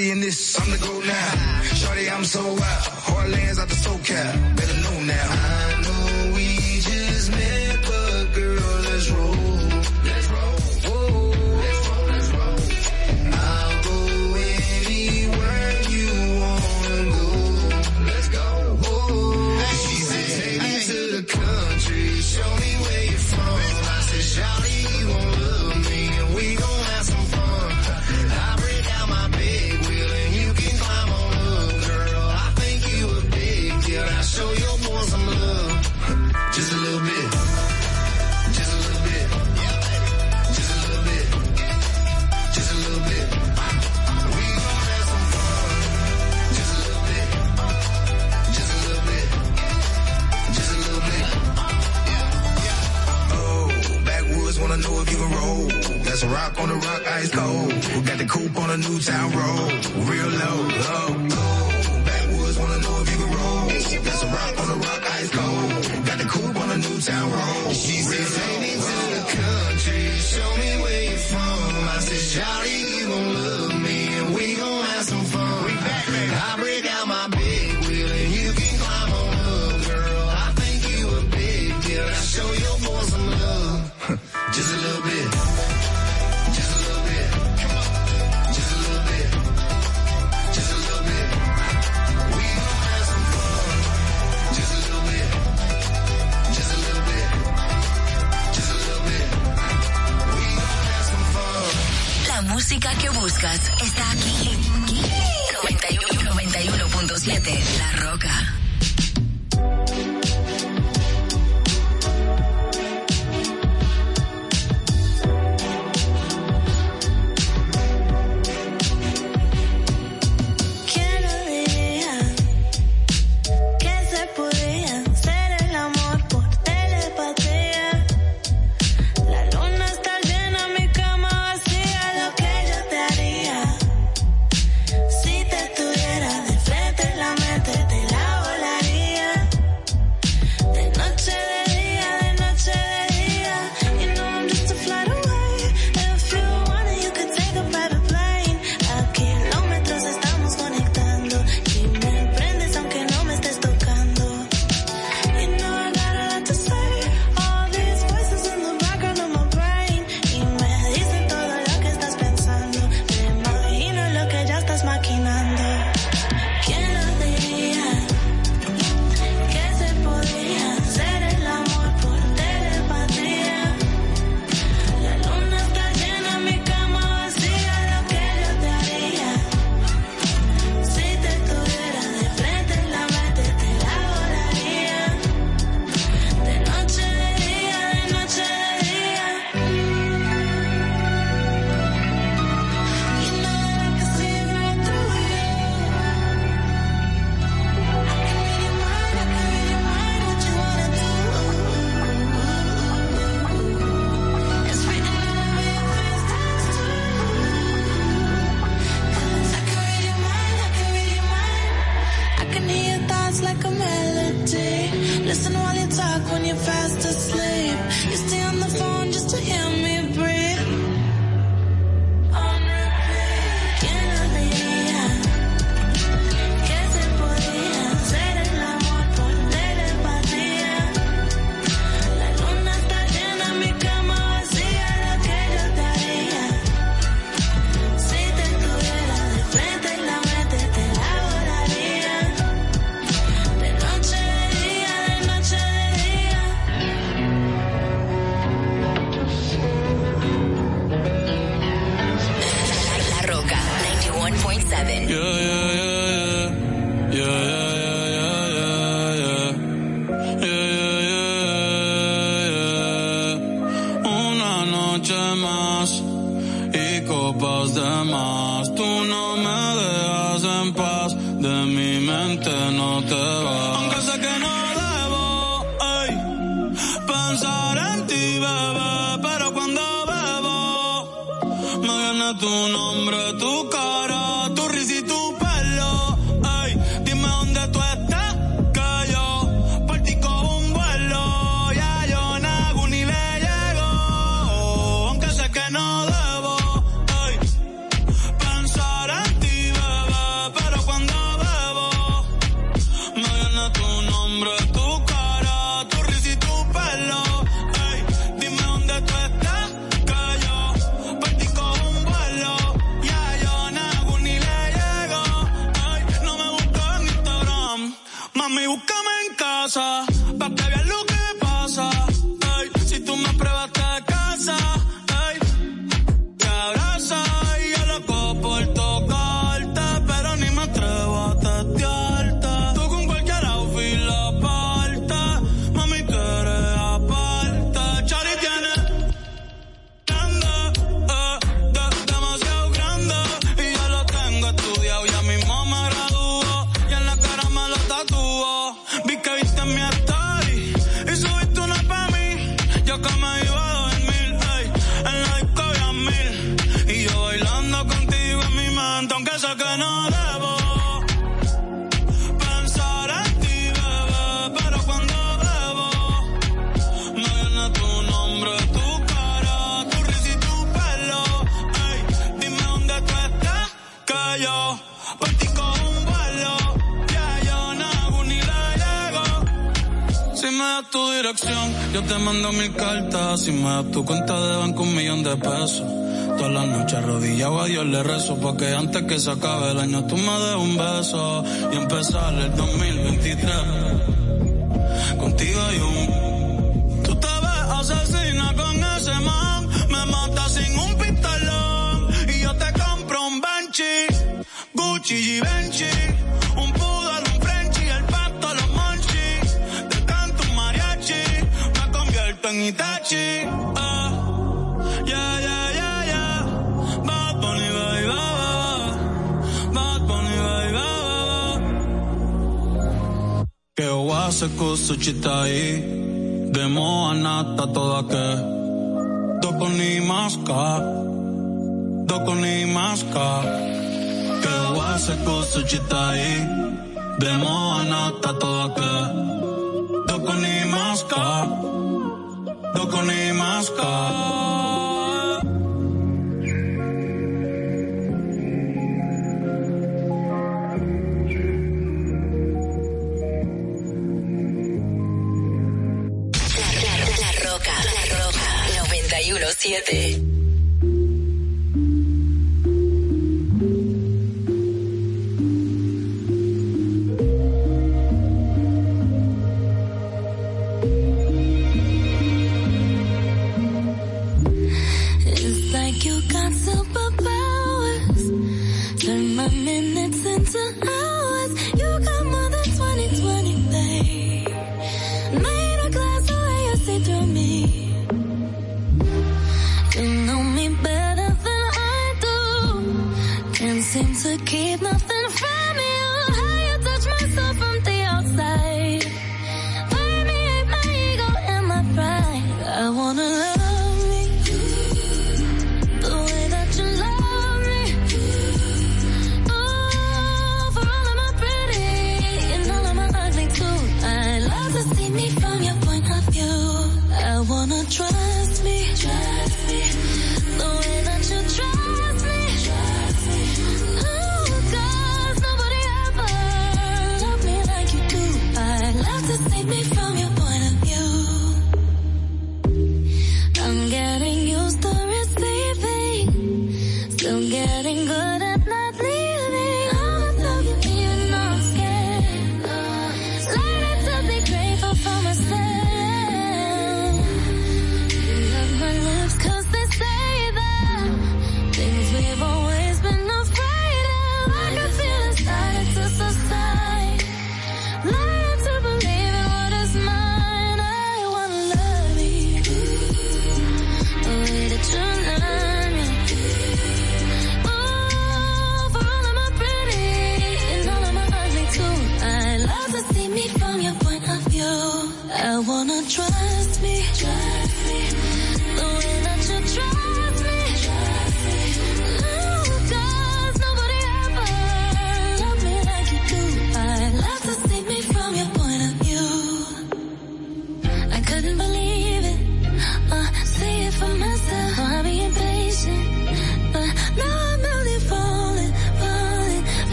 pretty in this. I'm the go now. Shorty, I'm so wild. Hard lands out the SoCal. Better know now. rock on the rock, ice cold. We got the coupe on a new town road, real low, low. low. Backwoods wanna know if you can roll. That's a rock on the rock, ice cold. Got the coupe on a new town road. She's está aquí. que antes que se acabe el año tú me des un beso y empezar el 2023 società e de moanata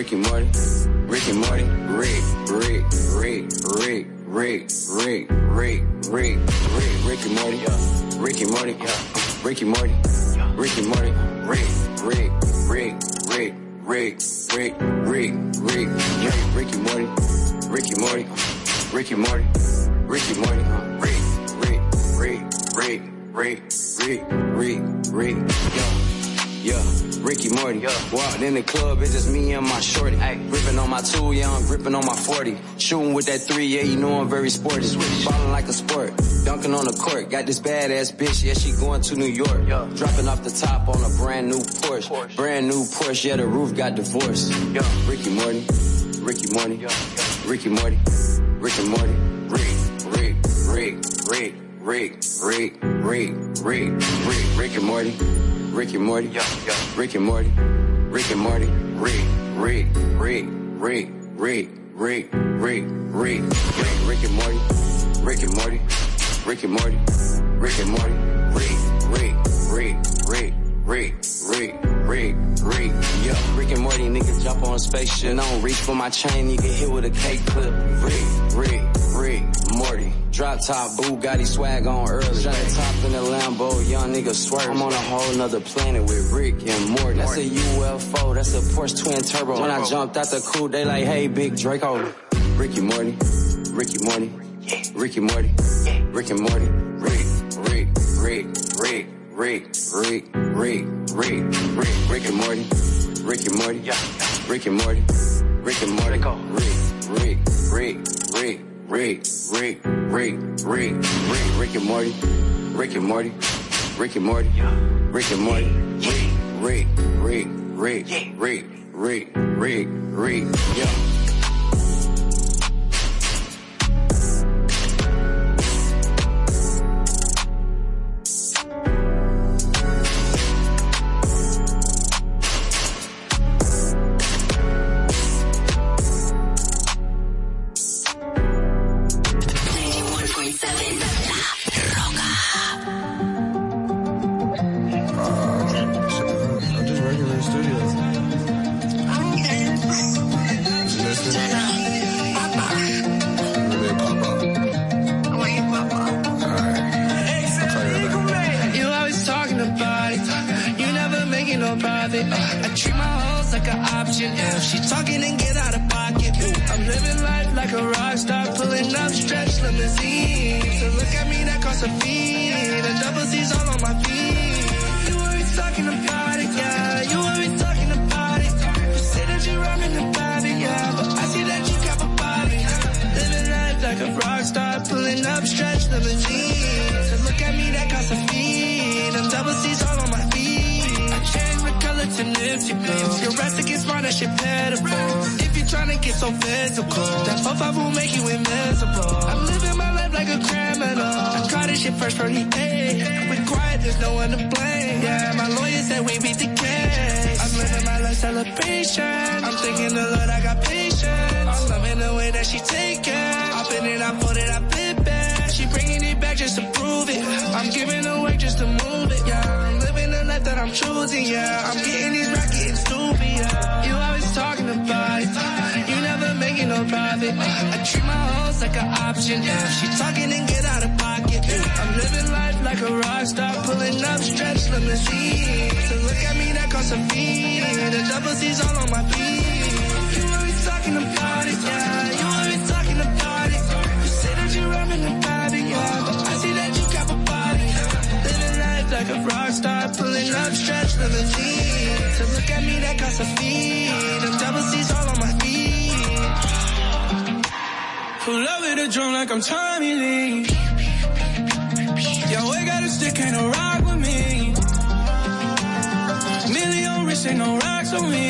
Ricky Morty. Ricky Morty. Rick, in the club, it's just me and my shorty. Gripping on my two, yeah, I'm gripping on my 40. Shooting with that three, yeah, you know I'm very sporty. Ballin' like a sport, dunking on the court. Got this badass bitch, yeah, she going to New York. Dropping off the top on a brand new Porsche. Brand new Porsche, yeah, the roof got divorced. Ricky Morty, Ricky Morty, Ricky Morty, Ricky Morty, Rick, Rick, Rick, Rick, Rick, Rick, Rick, Rick, Rick, Rick and Morty. Rick and Morty, Rick and Morty, Rick and Morty, Rick, Rick, Rick, Rick, Rick, Rick, Rick, Rick, Rick, Rick and Morty, Rick and Morty, Rick and Morty, Rick and Morty, Rick, Rick, Rick, Rick, Rick, Rick, Rick, Rick, yeah. Rick and Morty, niggas jump on a spaceship. And I don't reach for my chain, you get hit with a cake clip. Rick, Rick, Rick, Morty. Drop top, Bugatti swag on early. Shot top in the Lambo, young nigga swerve. I'm on a whole nother planet with Rick and Morty. That's a UFO, that's a Porsche twin turbo. When I jumped out the coupe, they like, hey, big Draco. Ricky Morty, Ricky Morty, Ricky Morty, Ricky Morty, Rick, Rick, Rick, Rick, Rick, Rick, Rick, Rick, Rick, Rick and Morty, Rick and Morty, Rick and Morty, Rick and Morty, Rick, Rick, Rick, Rick, Rick, Rick, Rick, Rick, Rick, Rick and Morty, Rick and Morty, Rick and Morty, Rick and Morty, Rick, Rick, Rick, Rick, Rick, Rick, Rick, Rick, yeah. Me.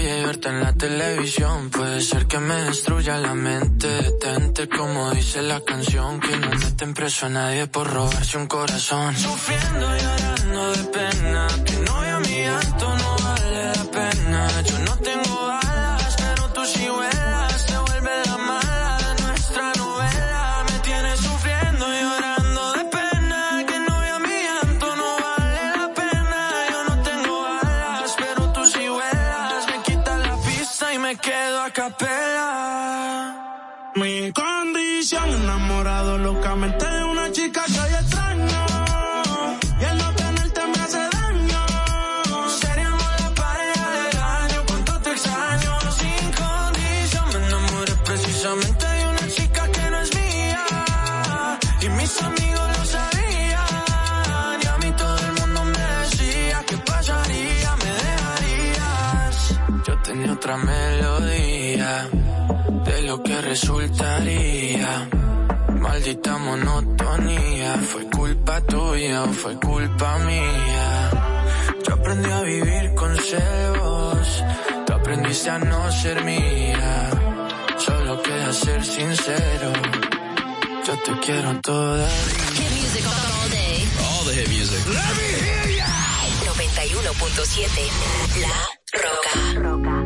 fluye verte en la televisión. Puede ser que me destruya la mente. Detente, como dice la canción. Que no meten preso a nadie por robarse un corazón. Sufriendo y llorando de pena. Que no vea mi acto, no posición, enamorado locamente de una chica, que soy extraño. Y el no tenerte me hace daño. Seríamos la pareja del año, cuánto te extraño. Sin condición, me enamoré precisamente de una chica que no es mía. Y mis amigos lo sabían, y a mí todo el mundo me decía que pasaría, me dejarías. Yo tenía otra mela lo que resultaría. Maldita monotonía, fue culpa tuya o fue culpa mía. Yo aprendí a vivir con celos, tú aprendiste a no ser mía. Solo queda ser sincero, yo te quiero toda. Hit music all day. All the hit music. Let me hear ya. 91.7 La Roca. Roca.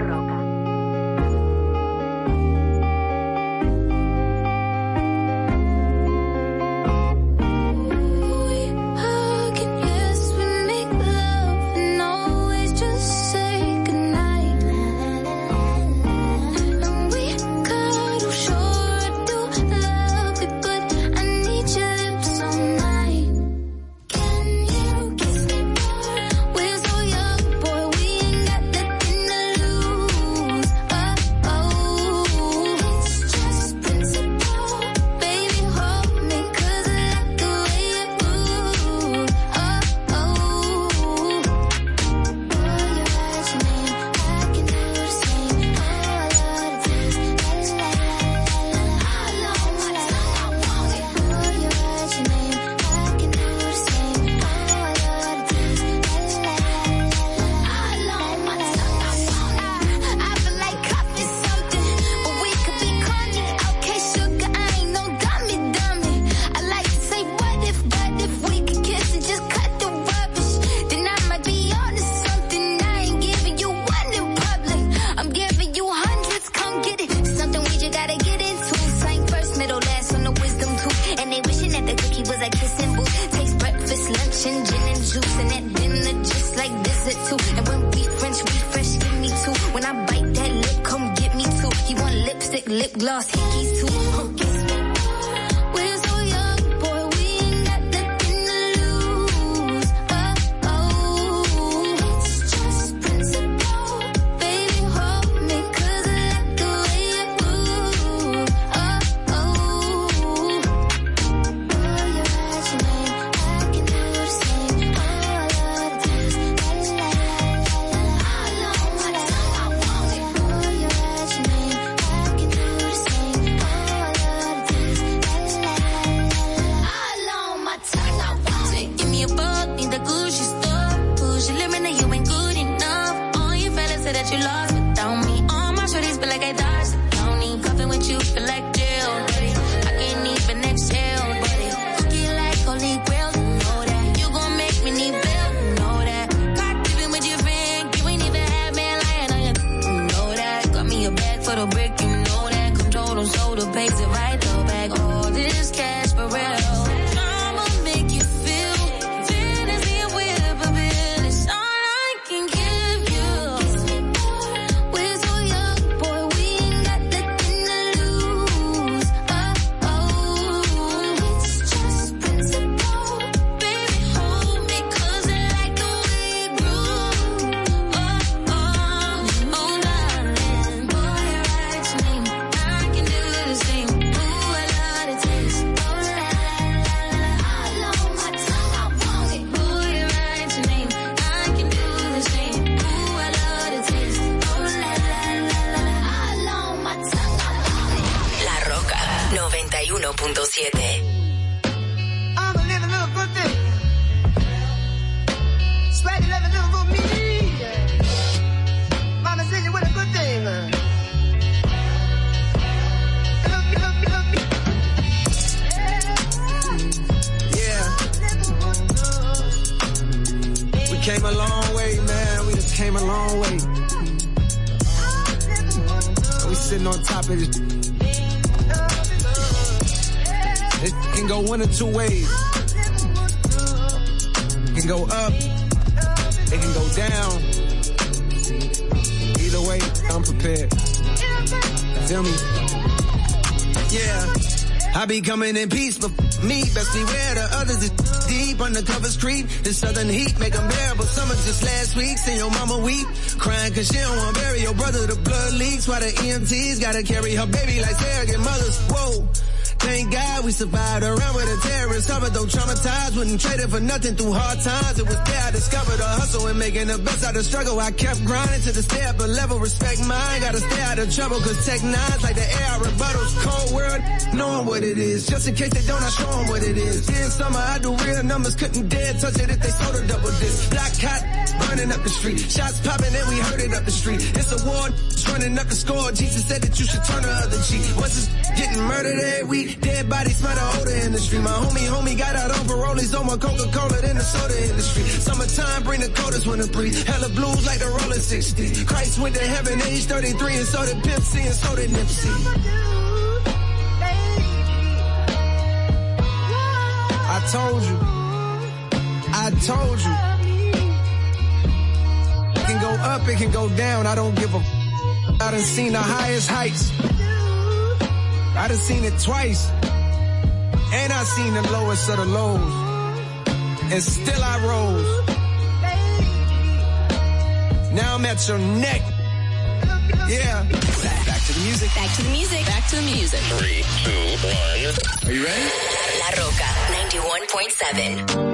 put brick, you know that. control them. so the pace it right though back. All this cash for real. cause she don't wanna bury your brother. The blood leaks while the EMTs gotta carry her baby like surrogate mothers. Whoa. Thank God we survived around with a terrorist cover, though traumatized, wouldn't trade it for nothing through hard times. It was there I discovered a hustle and making the best out of struggle. I kept grinding to the stay up a level, respect mine, gotta stay out of trouble, cause tech nines like the air rebuttals, cold world, knowing what it is. Just in case they don't, I show them what it is. In summer, I do real numbers, couldn't dare touch it if they sold a double disc. Black hat burning up the street. Shots popping and we heard it up the street. It's a war, running up the score. Jesus said that you should turn the other cheek. Once it's getting murdered every week, dead bodies smell the odor in the street. My homie, homie got out on parole. He's on my Coca-Cola in the soda industry. Summertime bring the coldest winter breeze. Hella blues like the rolling 60. Christ went to heaven age 33 and so did C and so did Nipsey. I told you. I told you. It can go up, it can go down. I don't give a. F- I done seen the highest heights. I done seen it twice. And I seen the lowest of the lows. And still I rose. Now I'm at your neck. Yeah. Back to the music. Back to the music. Back to the music. Three, two, one. Are you ready? La Rocka 91.7.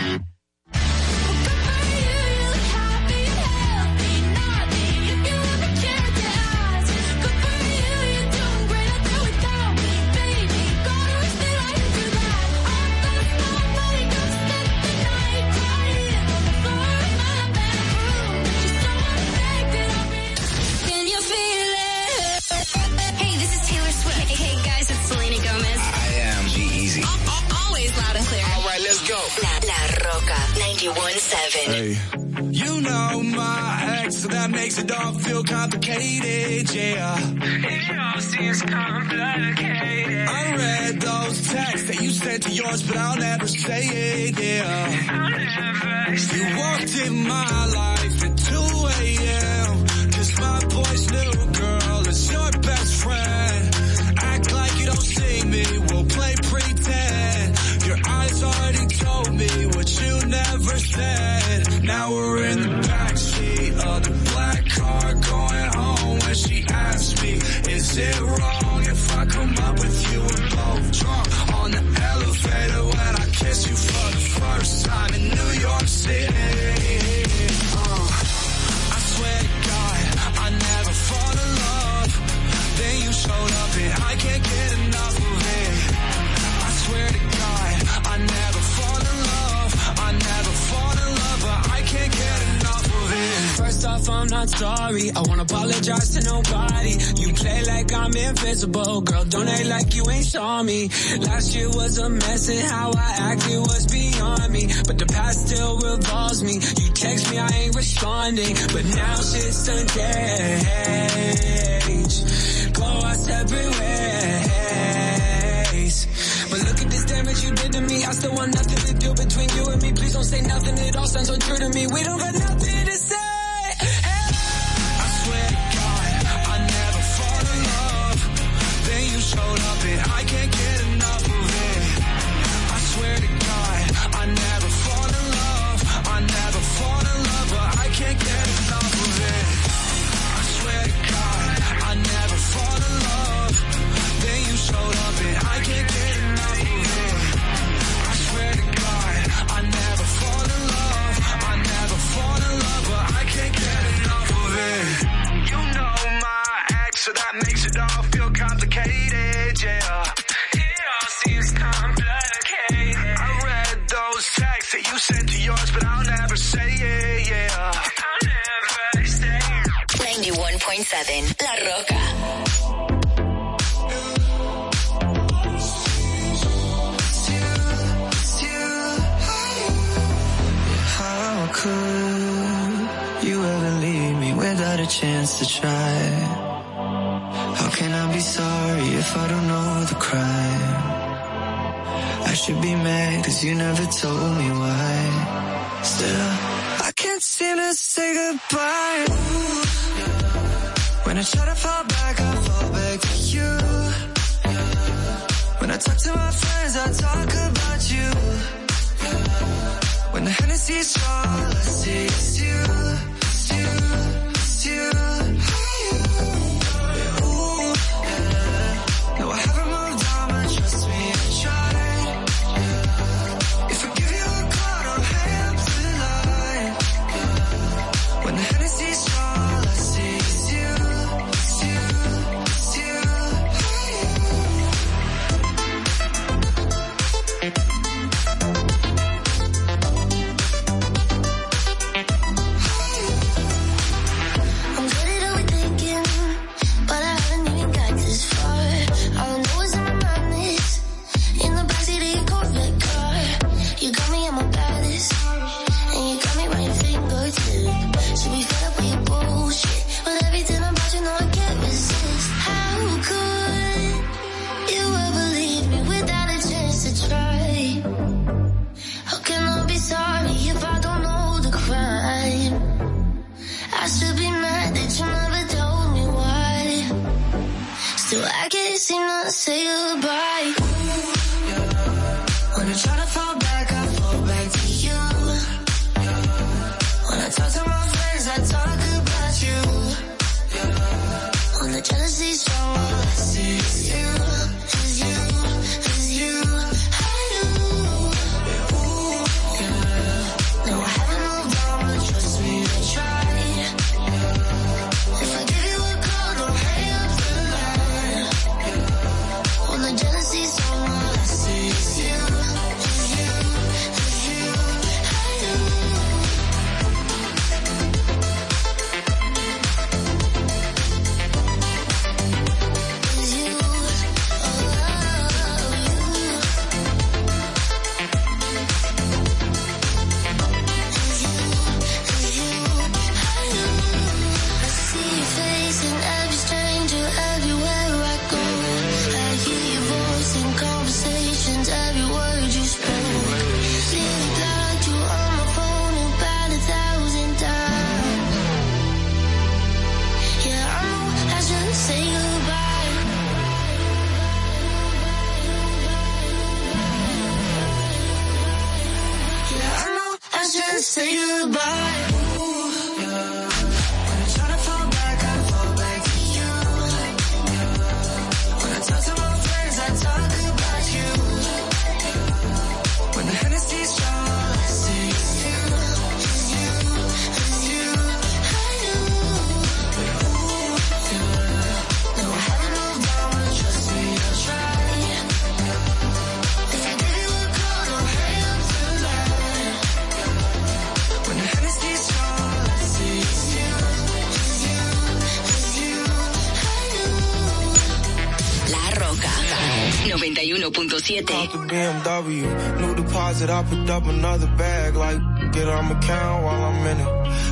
91.7 Off the BMW, new deposit, I picked up another bag, like, get on my account while I'm in it.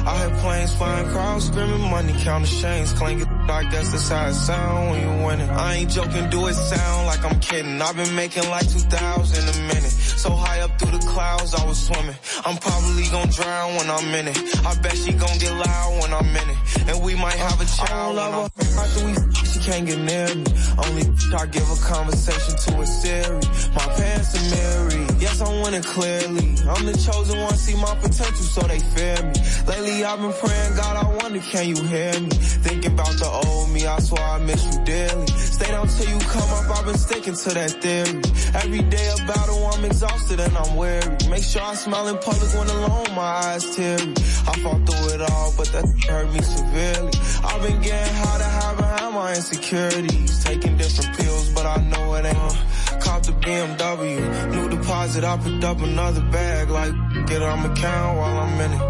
I had planes flying, crowds screaming, money counting chains, clanking, I guess that's how it sound when you win it. I ain't joking, do it sound like I'm kidding. I've been making like 2,000 a minute. So high up through the clouds, I was swimming. I'm probably gonna drown when I'm in it. I bet she gonna get loud when I'm in it. And we might have a child. I don't love her after we f- she can't get near me. Only I give a conversation to a Siri. My parents are married. Yes, I'm winning clearly. I'm the chosen one, see my potential, so they fear me. Lately I've been praying, God, I wonder, can you hear me? Thinking about the old me, I swear I miss you dearly. Stay down till you come up, I've been sticking to that theory. Every day a battle, I'm exhausted and I'm weary. Make sure I smile in public when alone, my eyes teary. I fought through it all, but that hurt me severely. I've been getting high my insecurities. Taking different pills, but I know it ain't. Uh, Caught the BMW, new deposit, I picked up another bag, like, get on my account while I'm in it.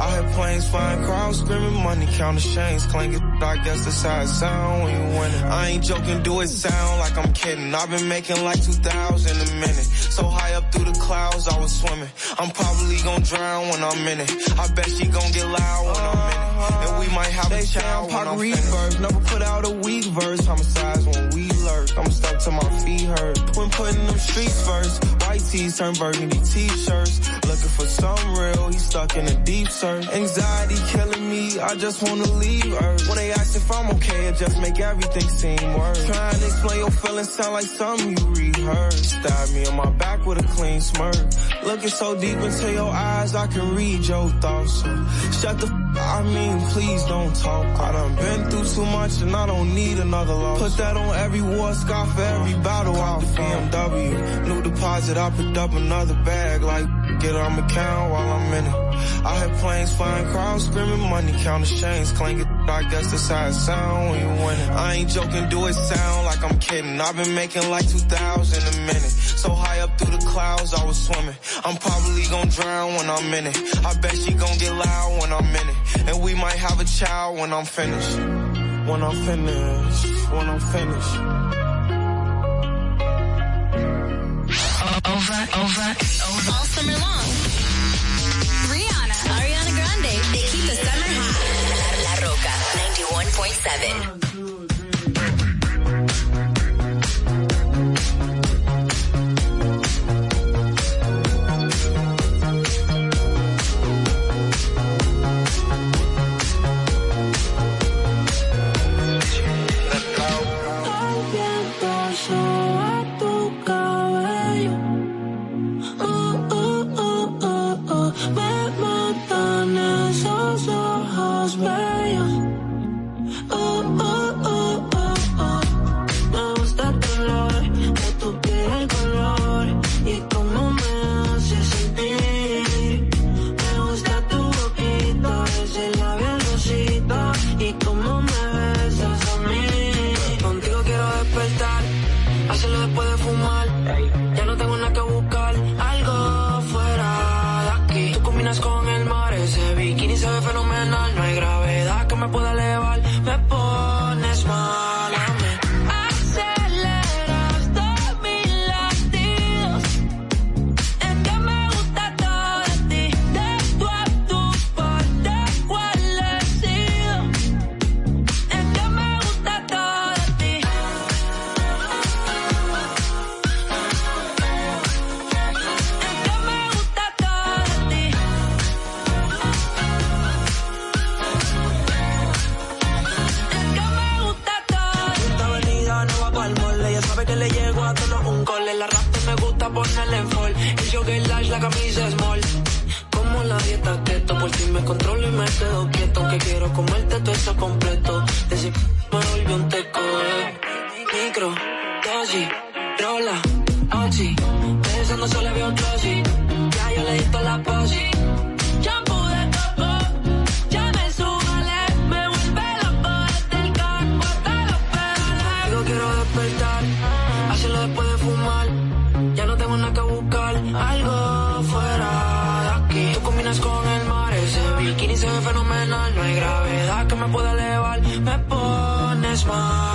I had planes flying, crowds screaming, money counting chains, clanking, I guess that's how it sound when you win it. I ain't joking, do it sound like I'm kidding. I've been making like 2,000 a minute. So high up through the clouds, I was swimming. I'm probably gonna drown when I'm in it. I bet she gonna get loud when I'm in it. And we might have a child when I'm finished. Never put out a weak verse, homicides when we lurk. I'm stuck to my feet hurt. When putting them streets first, white tees turn burgundy t-shirts. Looking for some real, he stuck in a deep search. Anxiety killing me, I just wanna leave Earth. When they ask if I'm okay, it just make everything seem worse. Trying to explain your feelings sound like something you rehearsed. Stab me on my back with a clean smirk. Looking so deep into your eyes, I can read your thoughts. Shut the I mean, please don't talk. I done been through too much and I don't need another loss. Put that on every war scar for every battle out the BMW. New deposit, I picked up another bag, like, get on my account while I'm in it. I had planes flying, crowds screaming, money counting chains, clanking. I guess that's how it sound when you win it. I ain't joking, do it sound like I'm kidding. I've been making like 2,000 a minute. So high up through the clouds, I was swimming. I'm probably gonna drown when I'm in it. I bet she gonna get loud when I'm in it. And we might have a child when I'm finished. When I'm finished, when I'm finished. Over, over, over. All summer long. Rihanna, Ariana Grande, they keep the summer hot. La, La Rocka 91.7. me quedo quieto, que quiero comerte todo eso completo. Decir, me volvió un teco, eh, micro, dosis. one.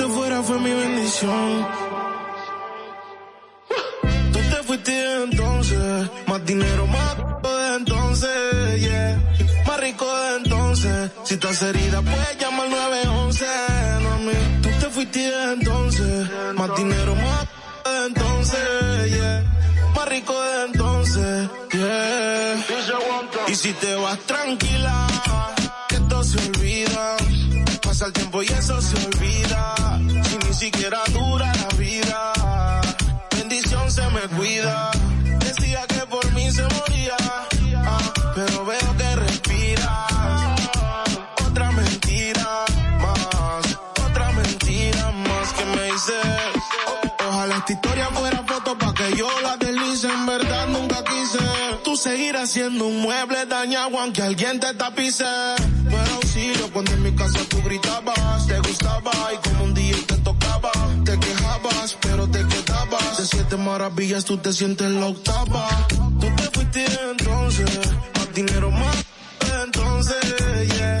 Te fuera fue mi bendición. Tú te fuiste entonces, más dinero, más de entonces, yeah. Más rico de entonces, si estás herida, puedes llamar al 911, no a mí. Tú te fuiste entonces, más dinero, más de entonces, yeah. Más rico de entonces, yeah. Y si te vas tranquila, que esto se olvida. Pasa el tiempo y eso se olvida. Si ni siquiera dura la vida, bendición se me cuida. Decía que por mí se moría, ah, pero veo que respira. Otra mentira más, otra mentira más que me hice. Ojalá esta historia fuera foto pa' que yo la seguir haciendo un mueble dañado aunque alguien te tapice. Pero auxilio cuando en mi casa tú gritabas. Te gustaba y como un día te tocaba. Te quejabas pero te quedabas. De siete maravillas tú te sientes la octava. Tú te fuiste entonces. Más dinero más entonces, yeah.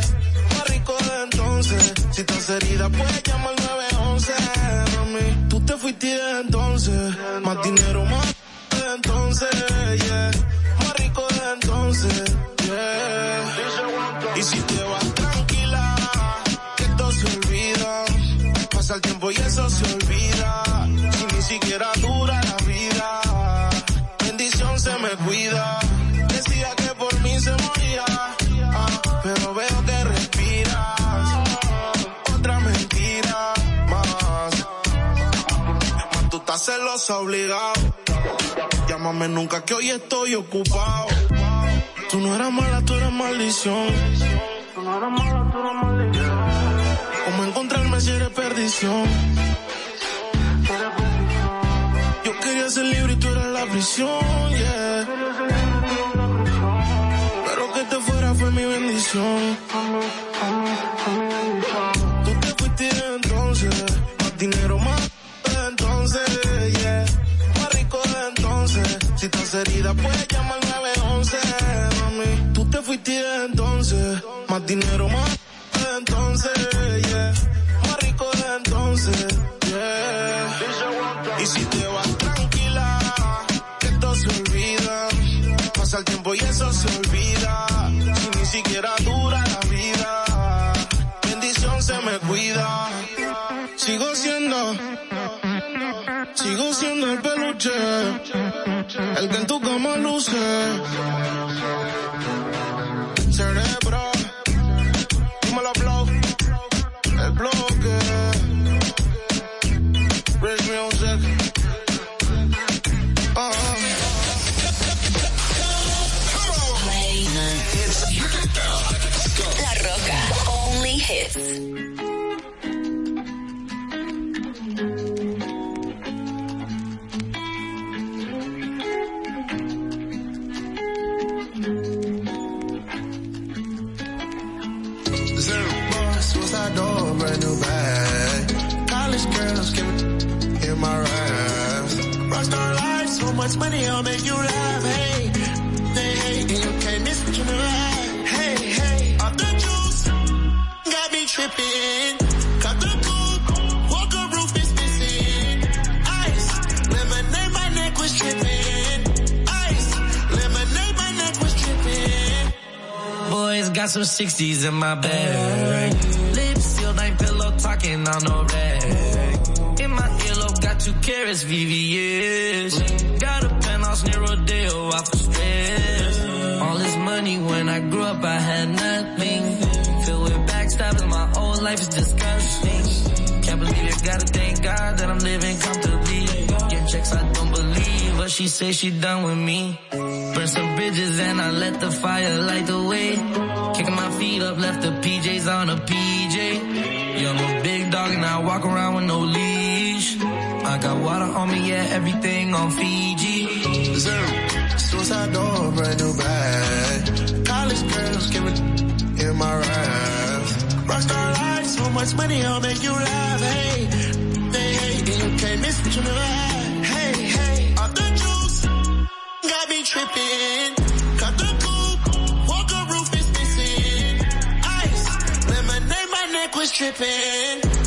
Más rico de entonces. Si estás herida puedes llamar al 911, mami. Tú te fuiste entonces. Más dinero más entonces, yeah. Y si te vas tranquila, que esto se olvida. Pasa el tiempo y eso se olvida. Si ni siquiera dura la vida, bendición se me cuida. Decía que por mí se moría, ah, pero veo que respiras. Otra mentira más. Más tú estás celosa obligado. Llámame nunca que hoy estoy ocupado. Tú no eras mala, tú eras maldición. Tú no eras mala, tú eras maldición. ¿Cómo encontrarme si eres perdición? Yo quería ser libre y tú eras la prisión, yeah. Pero que te fuera fue mi bendición. Tú te fuiste entonces, más dinero más entonces, yeah. Más rico de entonces, si estás herida puedes llamar al 911, mami. Tú te fuiste entonces, más dinero más entonces, yeah. Más rico de entonces, yeah. Y si te vas tranquila, que esto se olvida. Pasa el tiempo y eso se olvida. Si ni siquiera dura la vida, bendición se me cuida. Sigo siendo, sigo siendo el peluche, el que en tu cama luce. Cerebro, dímelo blow, el bloque. Rich music. Uh La Roca. Only hits. Much money, I'll make you laugh. Hey, hey, hey, and you can't miss what you had. Hey, hey, off the juice, got me tripping. Cut the coupe, walker roof is missing. Ice, lemonade, my neck was tripping. Ice, lemonade, my neck was tripping. Boys got some 60s in my bag. Lips sealed, ain't pillow talking on no rag. Carrots, VVS. Got a penthouse near Rodeo I the stress. All this money when I grew up, I had nothing. Filled with backstabbing, my whole life is disgusting. Can't believe it, gotta thank God that I'm living comfortably. Get checks, I don't believe, but she say she done with me. Burn some bridges and I let the fire light the way. Kicking my feet up, left the PJs on a PJ. Yeah, I'm a big dog and I walk around with no leash. I got water on me, yeah, everything on Fiji. Zero. Suicide door, brand new bag. College girls giving in my raft. Rockstar life, so much money, I'll make you laugh. Hey, hey, hey, you can't miss what you never had. Hey, hey, off the juice, got me tripping. Cut the coupe, walker roof is missing. Ice, lemonade, my neck was tripping.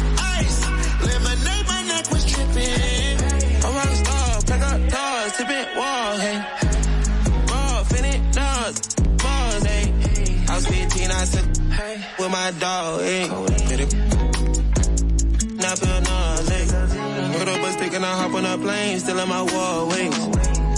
that wall, hey. Morphin' dogs, balls, hey. I was 15, I said, hey, with my dog, hey. Not build no Put up a stick and I hop on a plane, still in my wall, wings.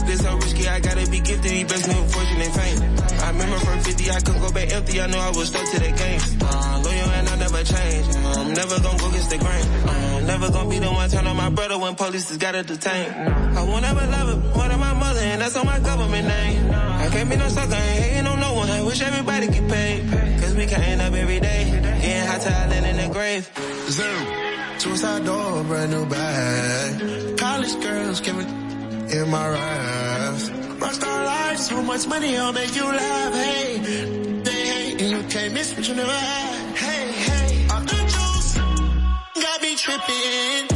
This so risky, I gotta be gifted, he best move, fortune and fame. I remember from 50, I couldn't go back empty, I knew I was stuck to the game. Uh, loyal and I never change, I'm never gonna go against the grain. Uh, never gonna be the one turn on my brother when police has gotta detain. I won't ever love it more than my mother, and that's on my government name. I can't be no sucker, ain't hating on no one. I wish everybody get paid. Cause we counting up every day, getting hot land in the grave. Zoom. Suicide door, brand new bag. College girls giving in my raft. Rockstar life, so much money, I'll make you laugh. Hey, they hate, and you can't miss what you never had. in.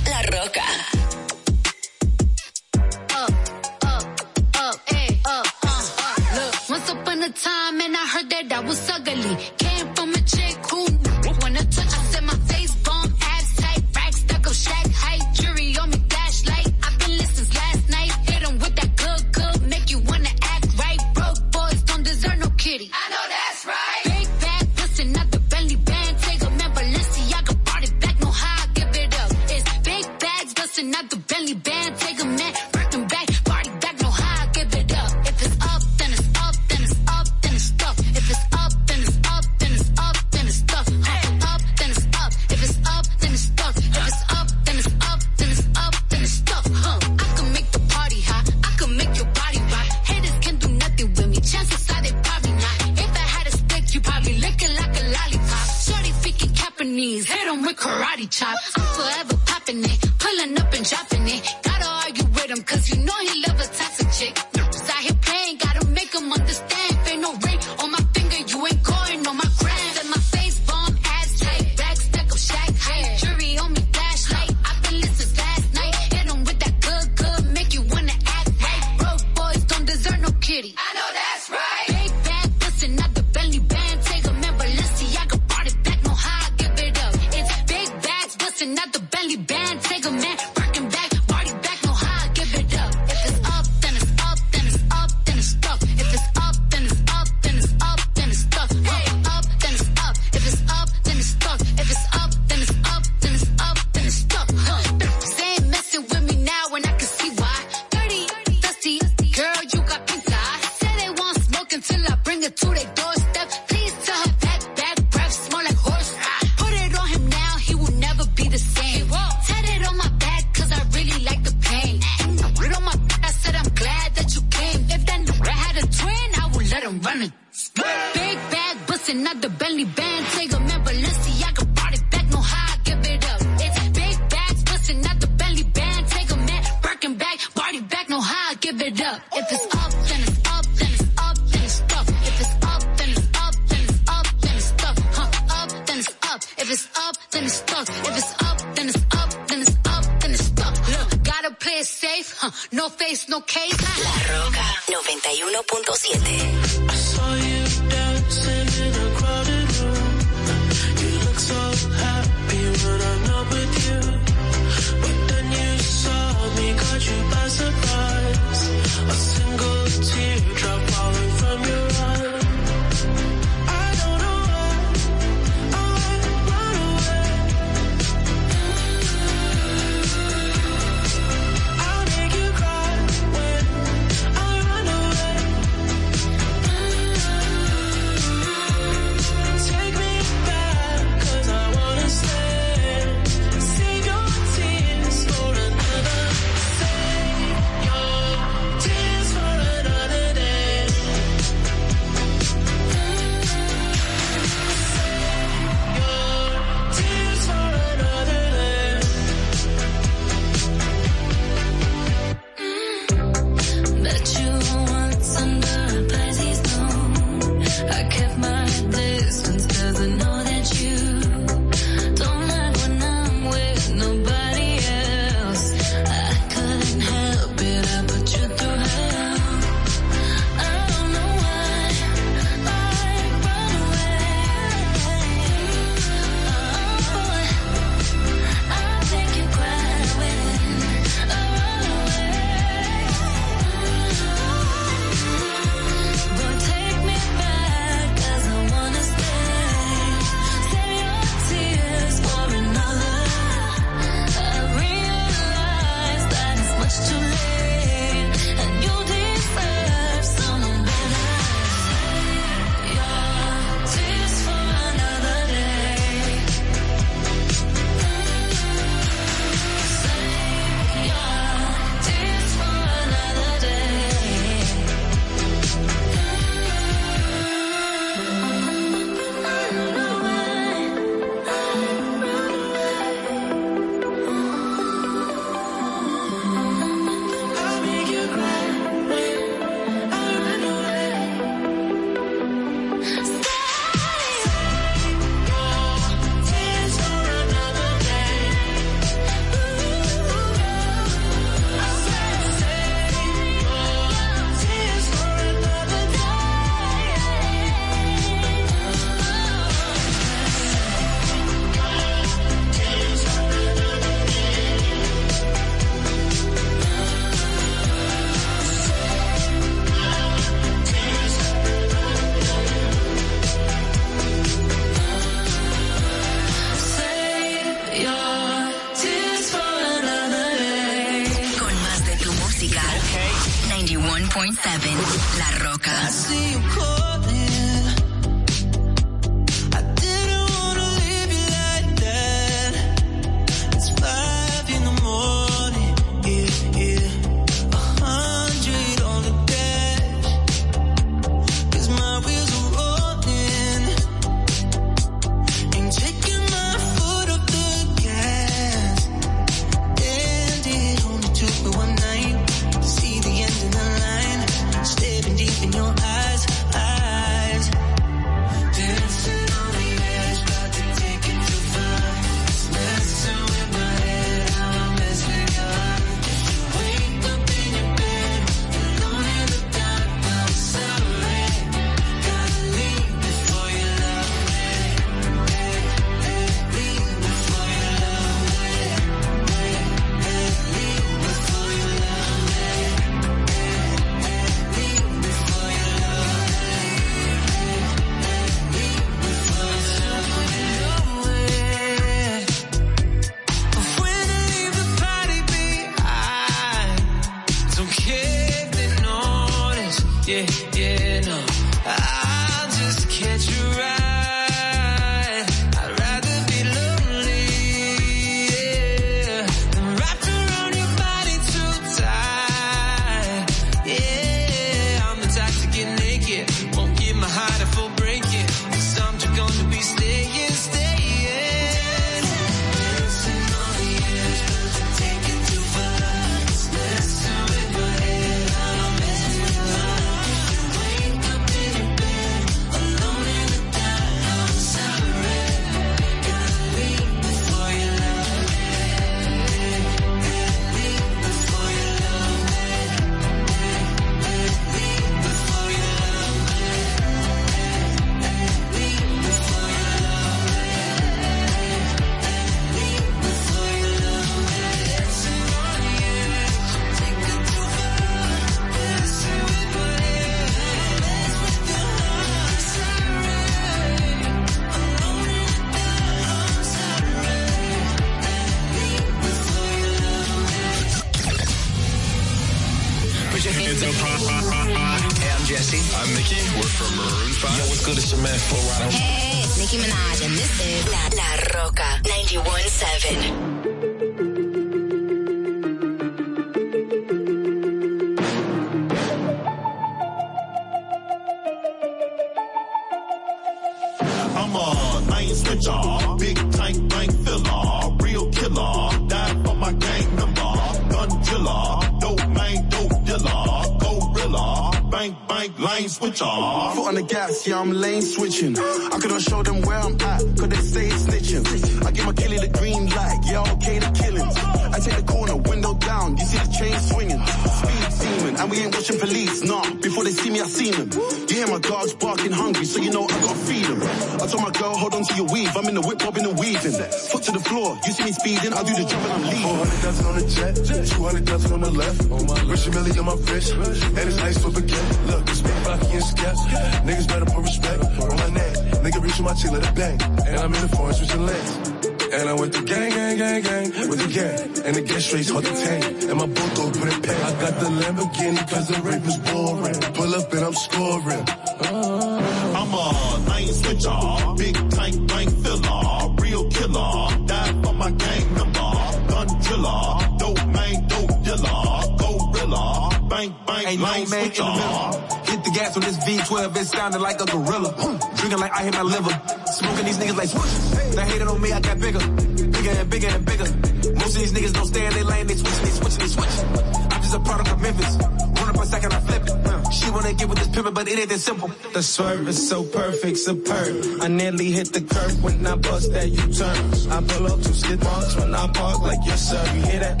swerve is so perfect, superb. I nearly hit the curb when I bust that U-turn. I pull up two skid marks when I park like yes sir. You hear that?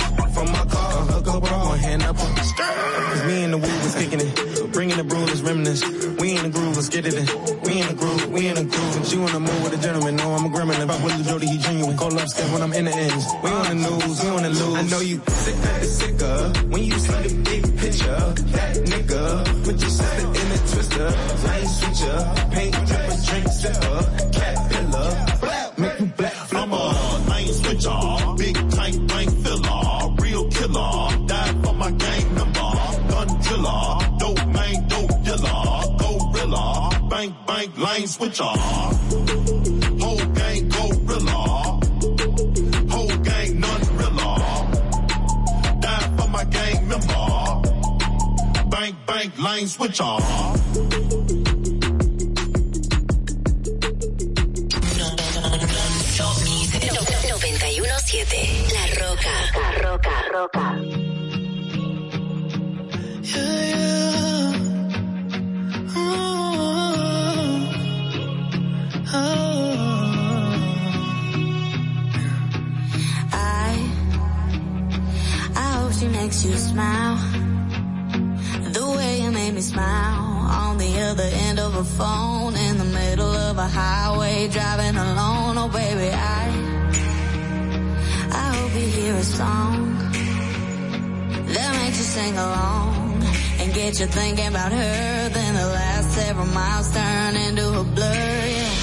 La Rocka. La Rocka, Rocka. I, I hope she makes you smile. The way you made me smile on the other end of a phone in the middle of a highway driving alone. Oh baby, I hear a song that makes you sing along and get you thinking about her. Then the last several miles turn into a blur. Yeah.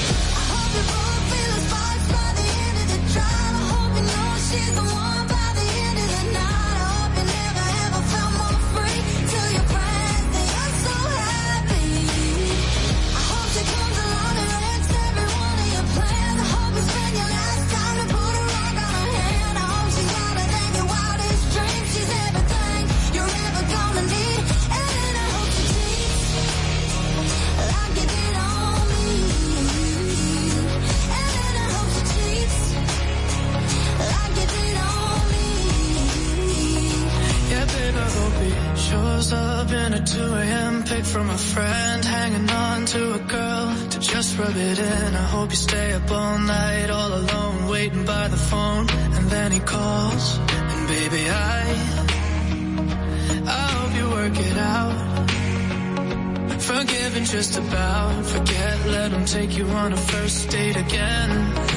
I hope you both feel the sparks by the end of the drive. I hope you know she's the at 2 a.m. Pick from a friend, hanging on to a girl to just rub it in. I hope you stay up all night, all alone, waiting by the phone. And then he calls, and baby, I, I hope you work it out. Forgive and just about forget, let him take you on a first date again.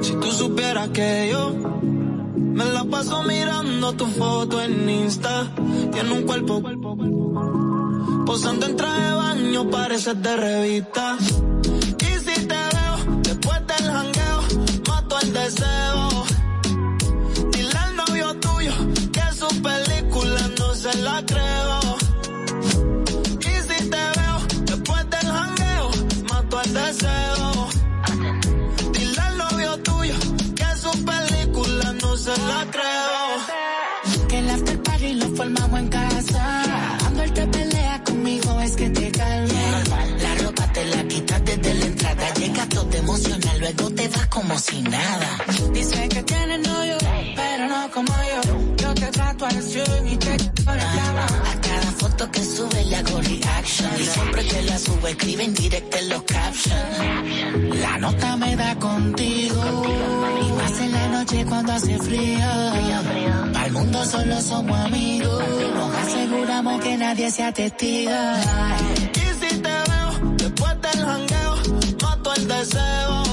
Si tú supieras que yo me la paso mirando tu foto en Insta, tiene un cuerpo posando en traje de baño, pareces de revista. Y si te veo después del jangueo, mato el deseo. Como si nada. Dice que tiene novio, pero no como yo. Yo te trato al stream y te por el llama. A cada foto que sube le hago reaction. Y siempre que la subo escribe en directo en los captions. La nota me da contigo. Y más en la noche cuando hace frío. Para el mundo solo somos amigos. Nos aseguramos que nadie sea testigo. Y si te veo después del jangueo, mato el deseo.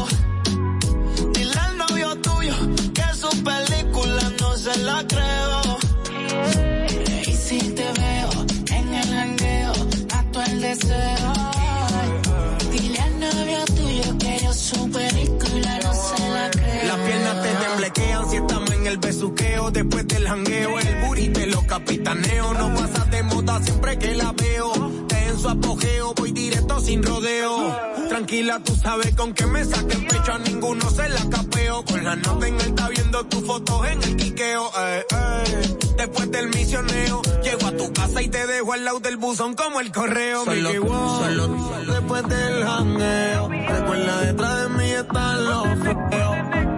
Dile al novio tuyo que yo su película no se la creo. Las piernas te temblequean si estamos en el besuqueo. Después del jangueo, el booty te lo capitaneo. No pasa de moda siempre que la veo. En su apogeo, voy directo sin rodeo. Tranquila, tú sabes con que me saque el pecho. A ninguno se la capeo. Con la nota en alta viendo tus fotos en el quiqueo. eh, eh. Después del misioneo, llego a tu casa y te dejo al lado del buzón como el correo. Solo- Mickey Wow. solo después del jangueo. Recuerda detrás de mí están los feos.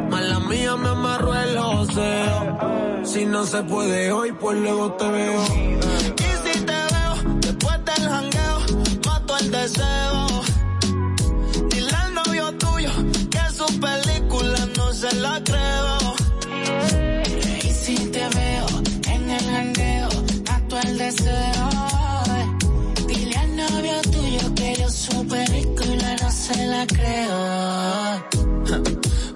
Mala mía me amarró el joseo. Si no se puede hoy, pues luego te veo. Y Dile al novio tuyo que su película no se la creo. Y si te veo en el jangueo, mato el deseo. Dile al novio tuyo que yo su película no se la creo.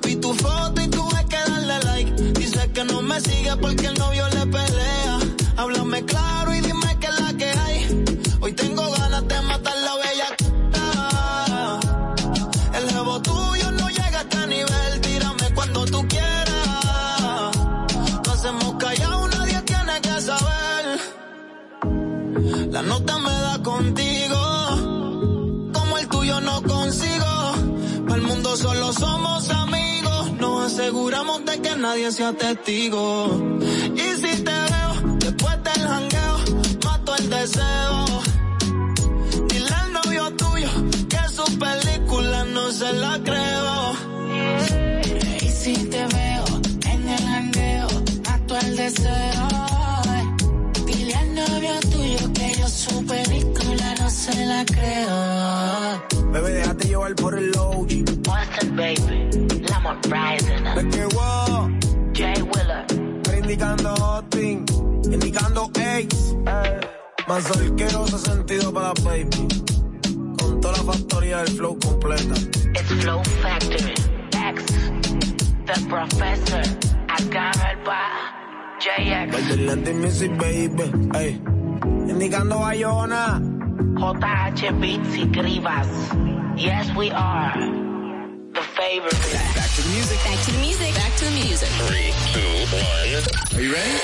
Vi tu foto y tuve que darle like. Dice que no me sigue porque el novio le pelea. Háblame claro Solo somos amigos. Nos aseguramos de que nadie sea testigo. Y si te veo después del jangueo, mato el deseo. Dile al novio tuyo que su película no se la creo. Y si te veo en el jangueo, mato el deseo. Dile al novio tuyo que yo su película no se la creo. Bebé, déjate llevar por el. What's up, baby? Lamar Rising. De que wow. Jay Willer. Pero indicando Hotpin, indicando Ace. Más solqueroso sentido para baby. Con toda la factoría del flow completa. It's Flow Factory. X. The Professor. Agarra el pa. JX. Baby, music, baby. Ey. Indicando Bayona. JH Beats y Grivas. Yes, we are the favorite. Back to the music. Back to the music. Back to the music. Three, two, one. Are you ready?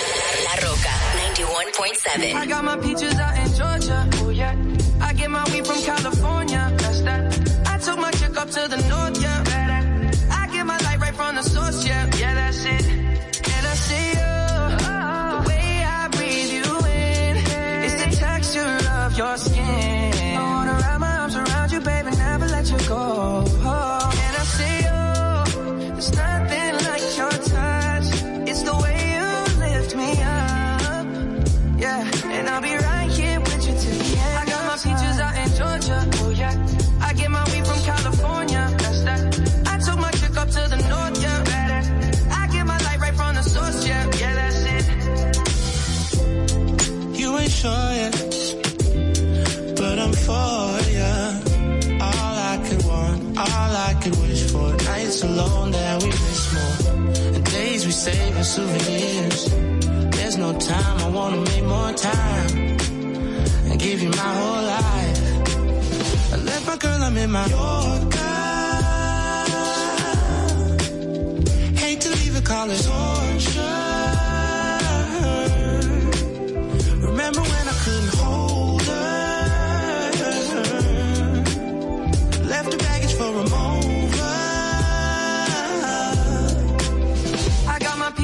La Rocka 91.7. I got my peaches out in Georgia. Oh yeah. I get my weed from California. That's that. I took my chick up to the north. Yeah. I get my light right from the source. Yeah. Yeah, that's it. Your skin. I wanna wrap my arms around you, baby. Never let you go. Oh, and I see you. There's nothing alone that we miss more. And days we save as souvenirs. There's no time, I wanna make more time. And give you my whole life. I left my girl, I'm in Mallorca. Hate to leave it, call it torture. Remember when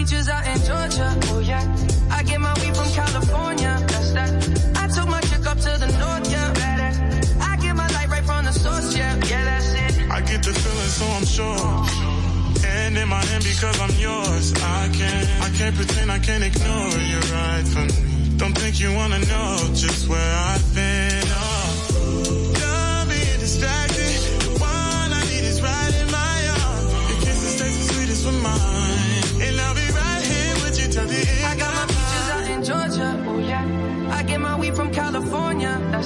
peaches out in Georgia. Oh yeah. I get my weed from California. That's that. I took my chick up to the north. Yeah. I get my light right from the source. Yeah, yeah, that's it. I get the feeling, so I'm sure. And in my hand because I'm yours. I can't, I can't pretend I can't ignore you right from me. Don't think you wanna know just where I've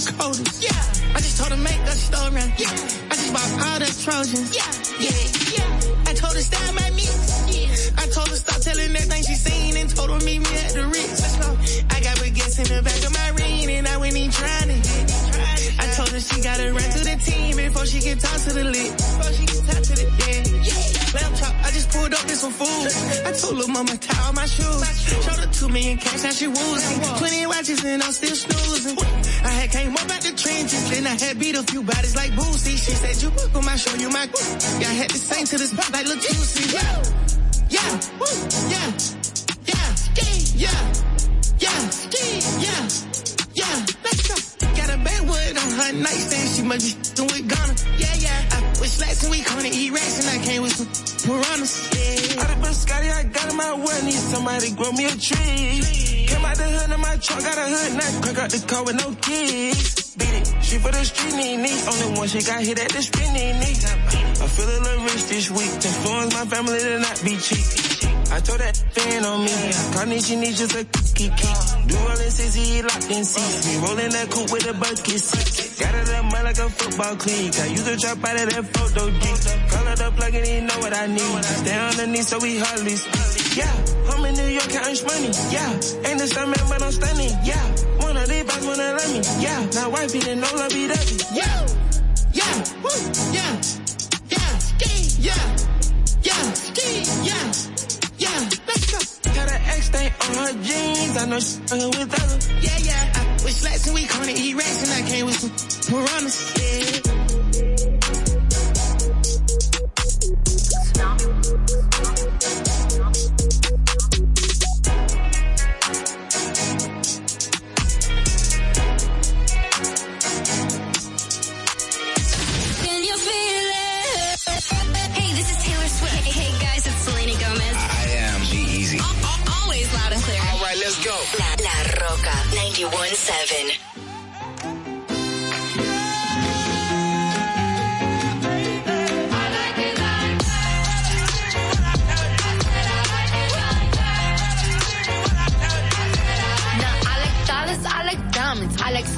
Yeah, I just told her make a story. Yeah, I just bought all the Trojans. Yeah, yeah, yeah. I told her style my mix. I told her stop telling everything she seen and told her meet me at the Ritz. I got baguettes in the back of my ring and I went in trying it. I told her she gotta run to the team before she can talk to the lit. Before she can talk to Pulled up this some food. I told little mama tie all my shoes. Showed her two million cash, now she woozing. Twenty watches and I'm still snoozing. I had came up out the trenches, then I had beat a few bodies like Boosie. She said you book 'em, I show you my. Yeah, I had to sing to this pop like Lil Juicy. Yeah, yeah, yeah, yeah, yeah, yeah, yeah, yeah. Let's go. Got a backwood on her nightstand. She must be with Ghana. Yeah, yeah. I with slacks and we eat rats and I came with some piranhas. Yeah. Out of been Scotty, I got in my well, need somebody grow me a tree. Came out the hood in my trunk, got a hood now, crack out the car with no keys. Beat it, she for the street need knee. Only one she got hit at the street need knee. I feel a little rich this week, influence my family to not be cheap. I told that fan on me, Carnage she needs just a kiki. Do all in 60 locked in seats. Me rolling that coupe with a bucket seat. Got it up mud like a football clean. I use a trap out of that photo G. Call it up plug and he know what I need. Stay underneath so we hardly speak. Yeah, I'm in New York counting money. Yeah, ain't the stomach but I'm stunning. Yeah, one of these boys wanna let me. Yeah, now wife didn't know love dovey. Yeah, yeah, woo, yeah, yeah, ski, yeah, yeah, ski, yeah, yeah, let's go. Got an X stain on her jeans. I know she's fucking with others. Yeah, yeah, I with slacks and we corner eat rats and I came with some piranhas. Yeah. Rocka 91.7.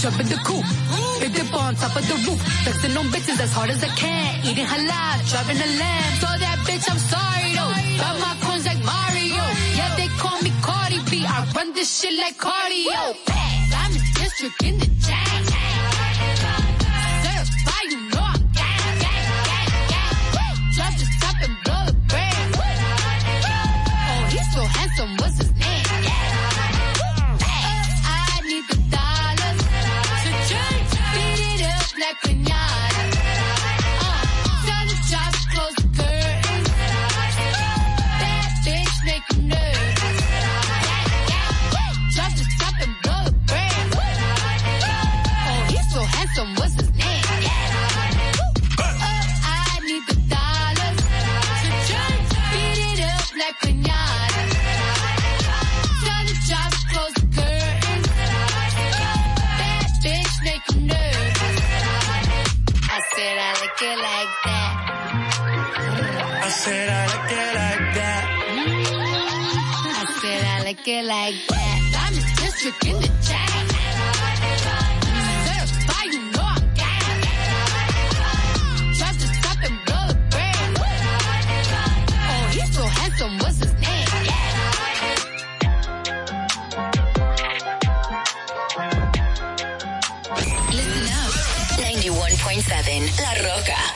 jump in the coupe. Big dip on top of the roof, flexing on bitches as hard as I can. Eating halal, driving a lamb. So that bitch, I'm sorry though. Got my coins like Mario. Yeah, they call me Cardi B. I run this shit like cardio. I'm district in the chain. Like it like that. I said I like it like that. Mm. I said I like it like that. I'm in district in the chain. 91.7 La Roca.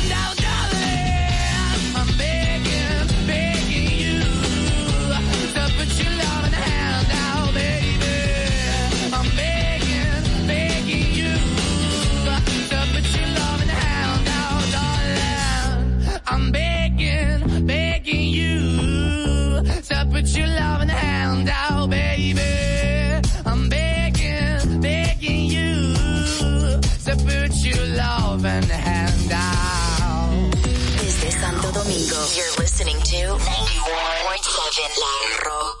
put your loving hand out, baby. I'm begging, begging you to put your loving hand out. Desde Santo Domingo, you're listening to 91.7 La Rocka.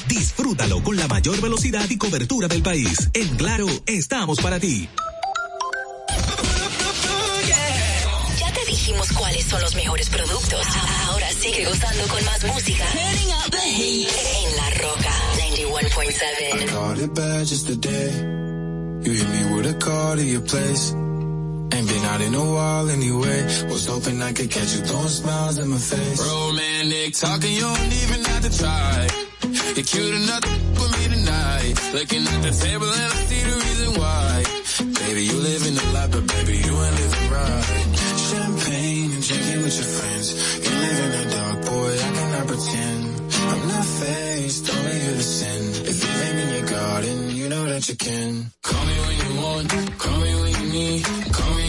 Disfrútalo con la mayor velocidad y cobertura del país. En Claro, estamos para ti. Ya te dijimos cuáles son los mejores productos. Ahora sigue gozando con más música. En La Roca 91.7. Caught it bad just today. You hit me with a call to your place. Ain't been out in a while anyway. Was hoping I could catch you throwing smiles in my face. Romantic talking, you don't even have to try. You're cute enough to with me tonight. Looking at the table and I see the reason why. Baby, you living the life, but baby, you ain't living right. Champagne and drinking with your friends. You live in the dark, boy, I cannot pretend. I'm not faced, only here to sin. If you live in your garden, you know that you can. Call me when you want, call me when you need. Call me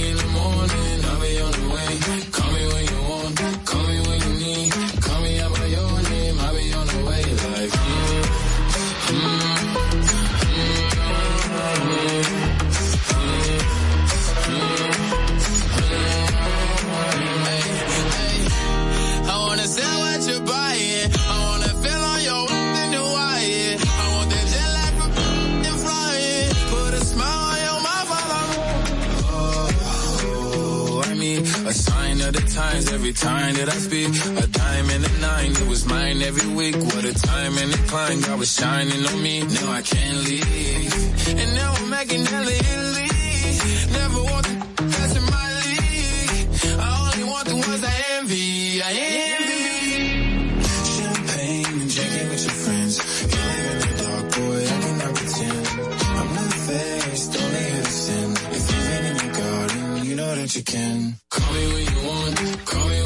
times every time that I speak. A dime and a nine, it was mine every week. What a time and a climb, God was shining on me. Now I can't leave. And now I'm making hella Italy. Never want the that's in my league. I only want the ones I envy. I envy. You can. Call me when you want, call me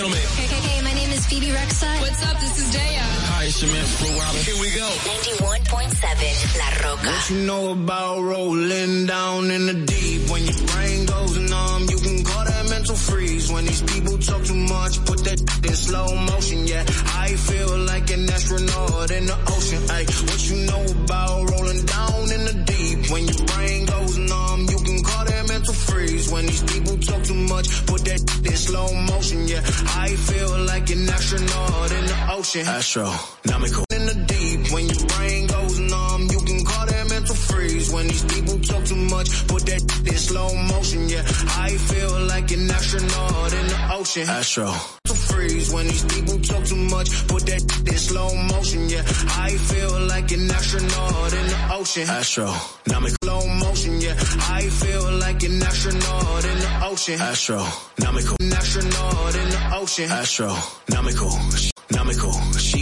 gentlemen, Hey, hey, hey, my name is Bebe Rexha. What's up? This is Daya. hi, it's your man Flo Rida. Here we go. 91.7 La Rocka. What you know about rolling down in the deep? When your brain goes numb, you can call that mental freeze. When these people talk too much, put that in slow motion. Yeah, I feel like an astronaut in the ocean. Ay, what you know about rolling down in the deep? When your brain goes numb, you can call that mental freeze. When these people talk too much, put that in slow motion. Yeah, I feel like an astronaut in the ocean. Astronomical. In the deep, when your brain goes numb, you can call that mental freeze. When these people talk too much, put that in slow motion. Yeah, I feel like an astronaut in the ocean. Astro. Freeze when these people talk too much, put that in slow motion. Yeah, I feel like an astronaut in the ocean. Astronomical. Slow motion. Yeah, I feel like an astronaut in the ocean. Astronomical. An astronaut in the ocean. Astronomical. Nomical. She